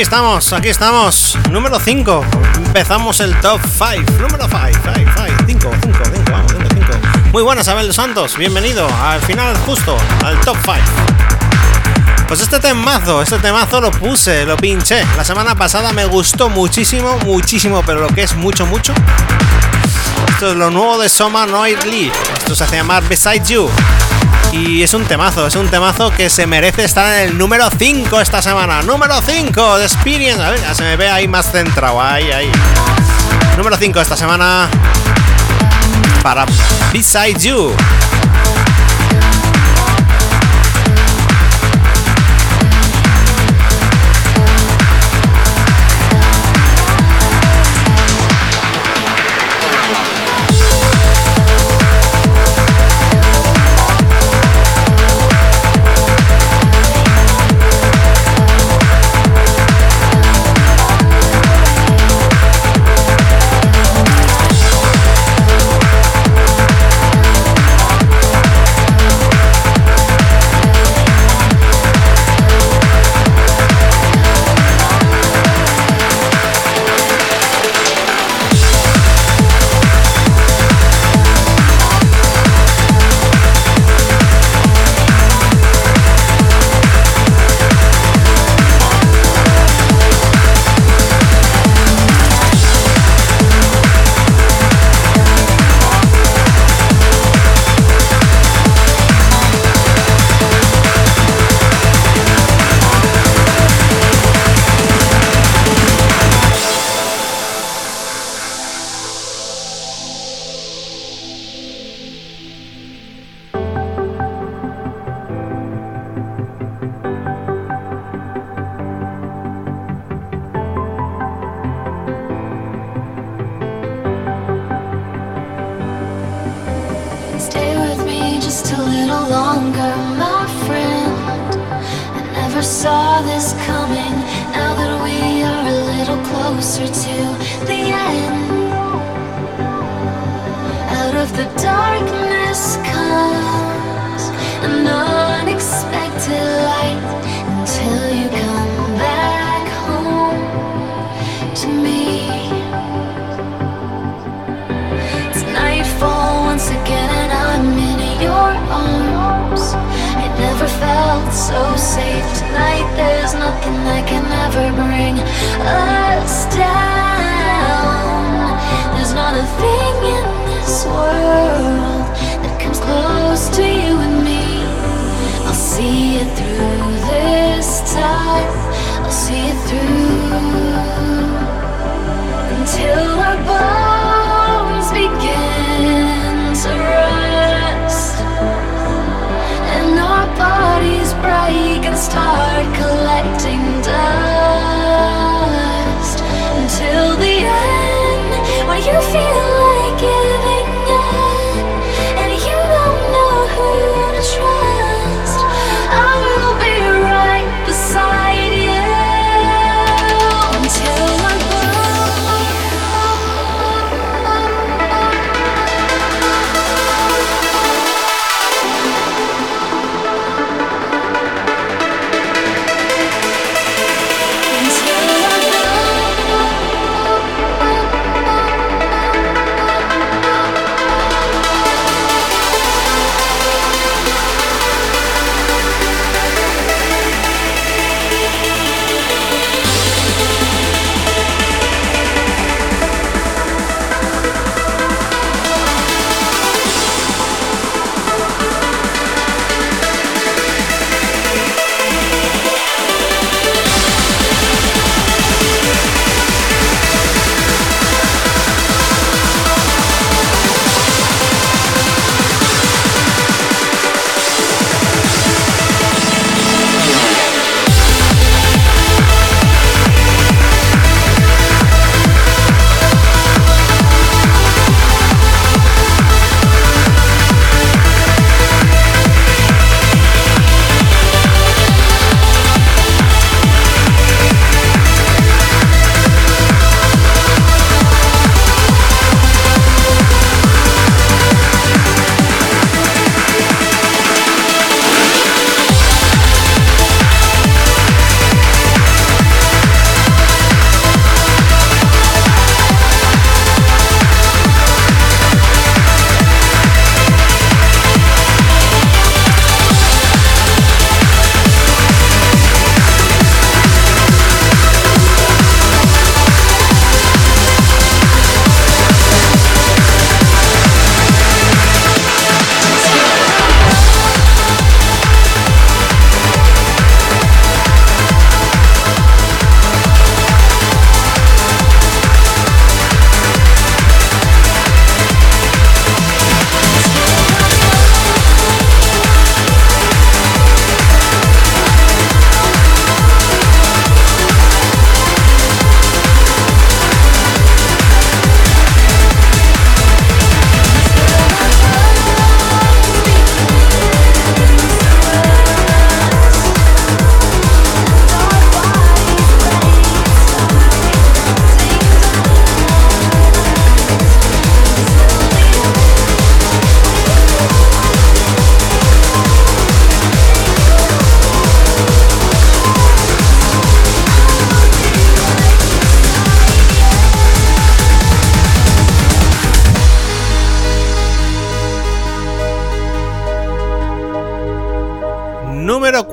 Aquí estamos, aquí estamos. Número 5. Empezamos el top 5. Número 5, 5, 5, 5, 5, 5, vamos, 5. Muy buenas, Abel Santos. Bienvenido al final, justo, al top 5. Pues este temazo, este temazo lo puse, lo pinché. La semana pasada me gustó muchísimo, muchísimo, pero lo que es mucho, mucho. Esto es lo nuevo de Soma Noir Lee. Esto se hace llamar Beside You. Y es un temazo, es un temazo que se merece estar en el número 5 esta semana. Número 5 de Experience. A ver, ya se me ve ahí más centrado. Ahí, ahí. Número 5 esta semana para Beside You.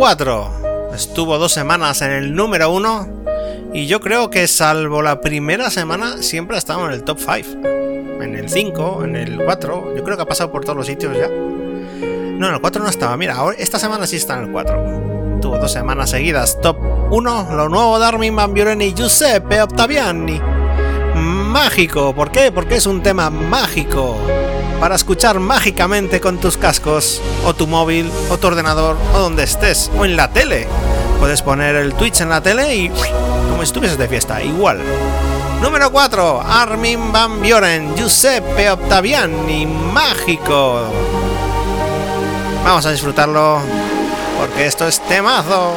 4. Estuvo dos semanas en el número 1 y yo creo que salvo la primera semana siempre ha estado en el top 5. En el 5, en el 4, yo creo que ha pasado por todos los sitios ya. No, en el 4 no estaba, mira, ahora- esta semana sí está en el 4. Tuvo dos semanas seguidas, top 1, lo nuevo de Armin Van Buren y Giuseppe Ottaviani. Mágico, ¿por qué? Porque es un tema mágico. Para escuchar mágicamente con tus cascos, o tu móvil, o tu ordenador, o donde estés, o en la tele. Puedes poner el Twitch en la tele y como estuvieses de fiesta, igual. Número 4, Armin Van Buren, Giuseppe Ottaviani, mágico. Vamos a disfrutarlo porque esto es temazo.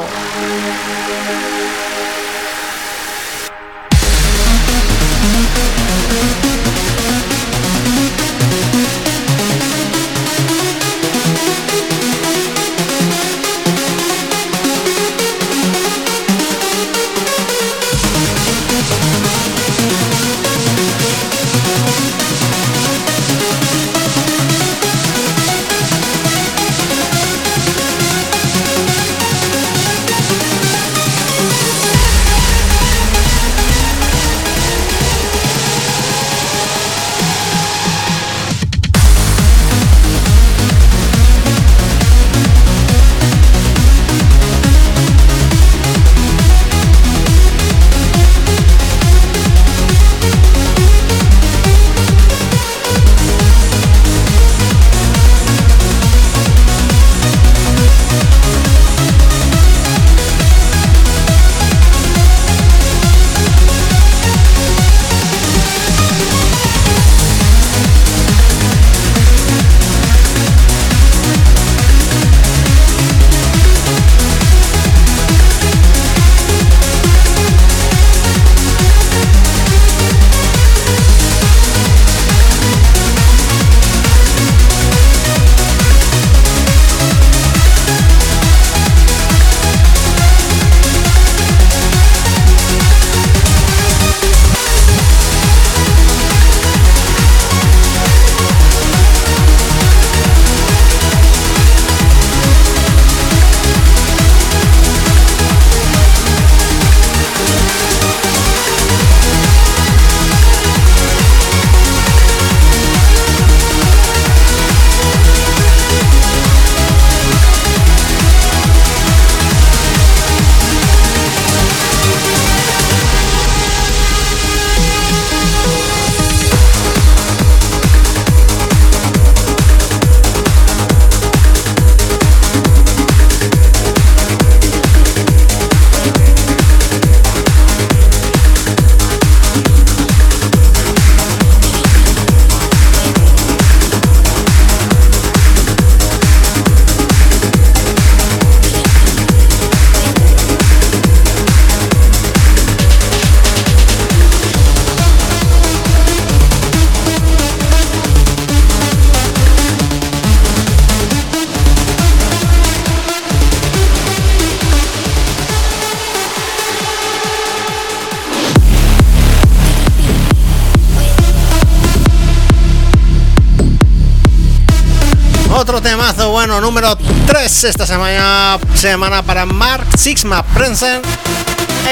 Otro temazo bueno, número 3 esta semana, semana para Mark Sixma Prensen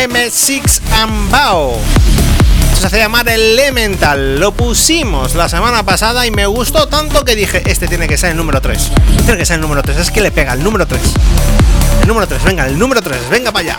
M6 Ambao. Se hace llamar Elemental. Lo pusimos la semana pasada y me gustó tanto que dije, este tiene que ser el número 3. Tiene que ser el número 3, es que le pega el número 3. El número 3, venga, el número 3, venga para allá.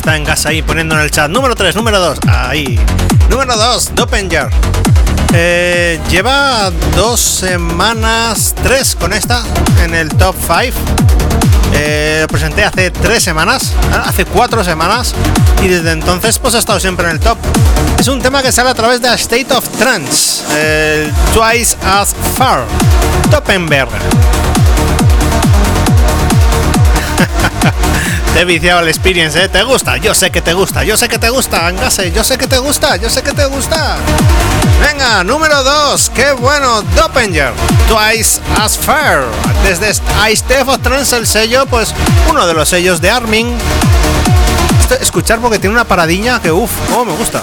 Está en gas ahí poniendo en el chat. Número 3, número 2, ahí. Número 2, Dopenger. Eh, lleva dos semanas, tres con esta en el top 5. Eh, lo presenté hace tres semanas, ah, hace cuatro semanas, y desde entonces pues ha estado siempre en el top. Es un tema que sale a través de State of Trance, el Twice as Far, Dopenberg. Te he viciado el experience, ¿eh? ¿Te gusta? Yo sé que te gusta, yo sé que te gusta, Angase, yo sé que te gusta, yo sé que te gusta. Venga, número 2, qué bueno, Dopenger, Twice as Fair. Desde Ice Trans, el sello, pues uno de los sellos de Arming. escuchar porque tiene una paradiña que, uff, cómo me gusta.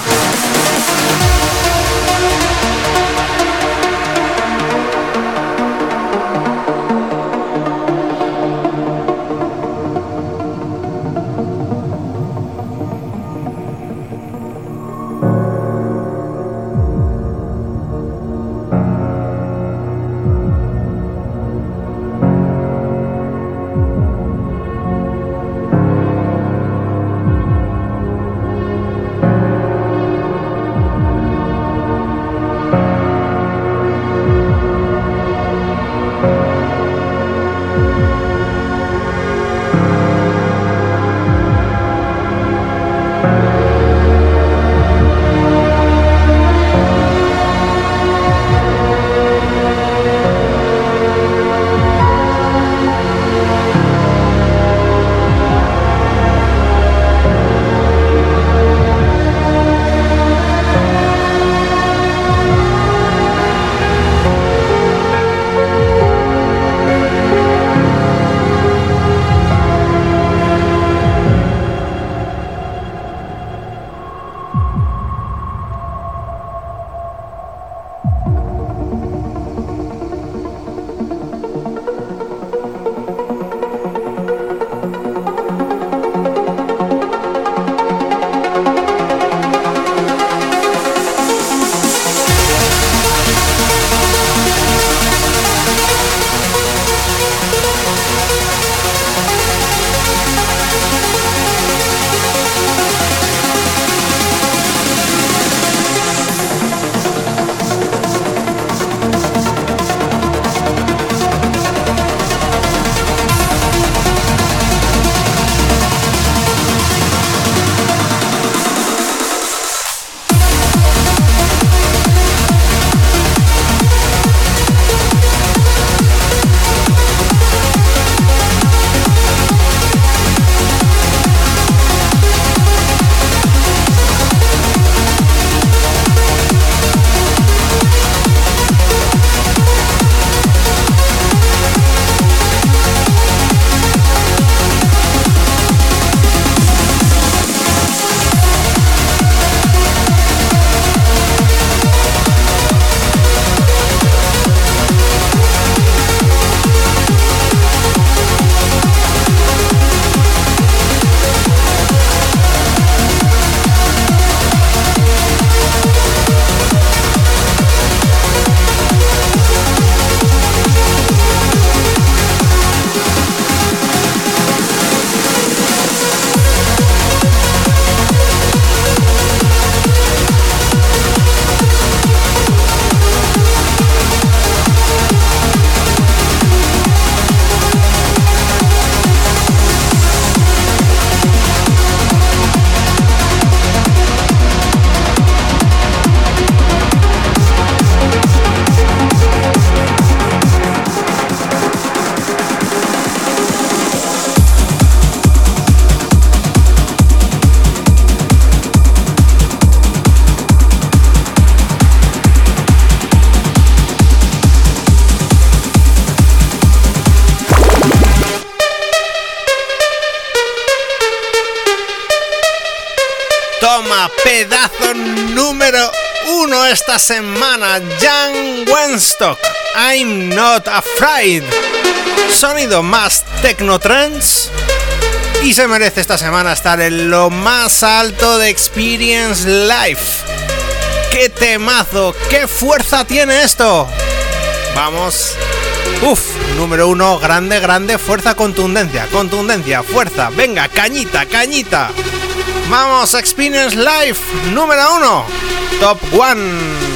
Pedazo número uno esta semana, Jan Wenstock, I'm Not Afraid. Sonido más Technotrends y se merece esta semana estar en lo más alto de Experience Life. ¡Qué temazo! ¡Qué fuerza tiene esto! Vamos. Uf, número uno, grande, grande, fuerza, contundencia, contundencia, fuerza. Venga, cañita, cañita. Vamos Experience Live número 1, Top 1.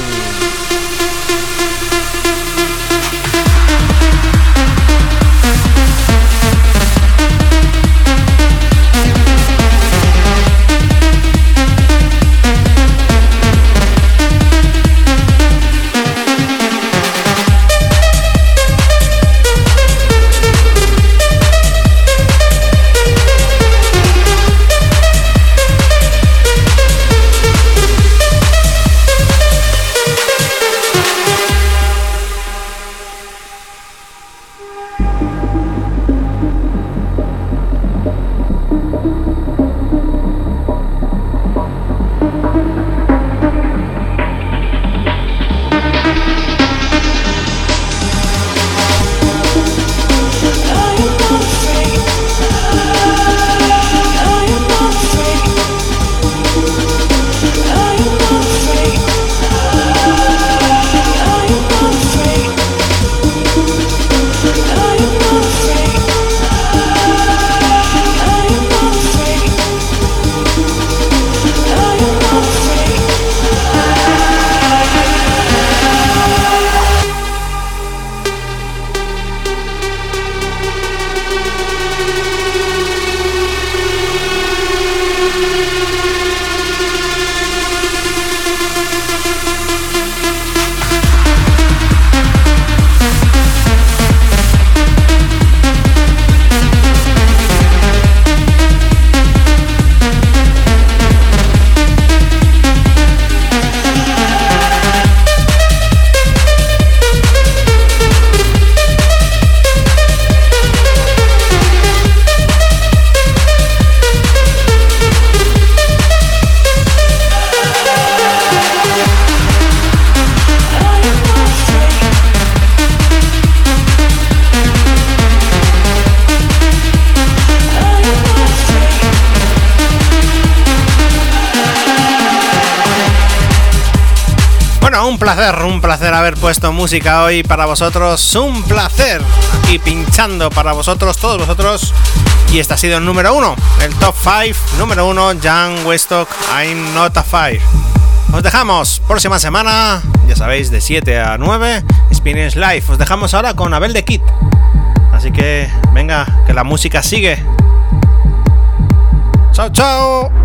Música hoy para vosotros. Un placer aquí pinchando para vosotros, todos vosotros. Y este ha sido el número uno, el top 5, número uno, Jan Westock, I'm Not a Fire. Os dejamos próxima semana, ya sabéis, de 7 a 9, Experience Live. Os dejamos ahora con Abel de Kit. Así que venga, que la música sigue. Chao, chao.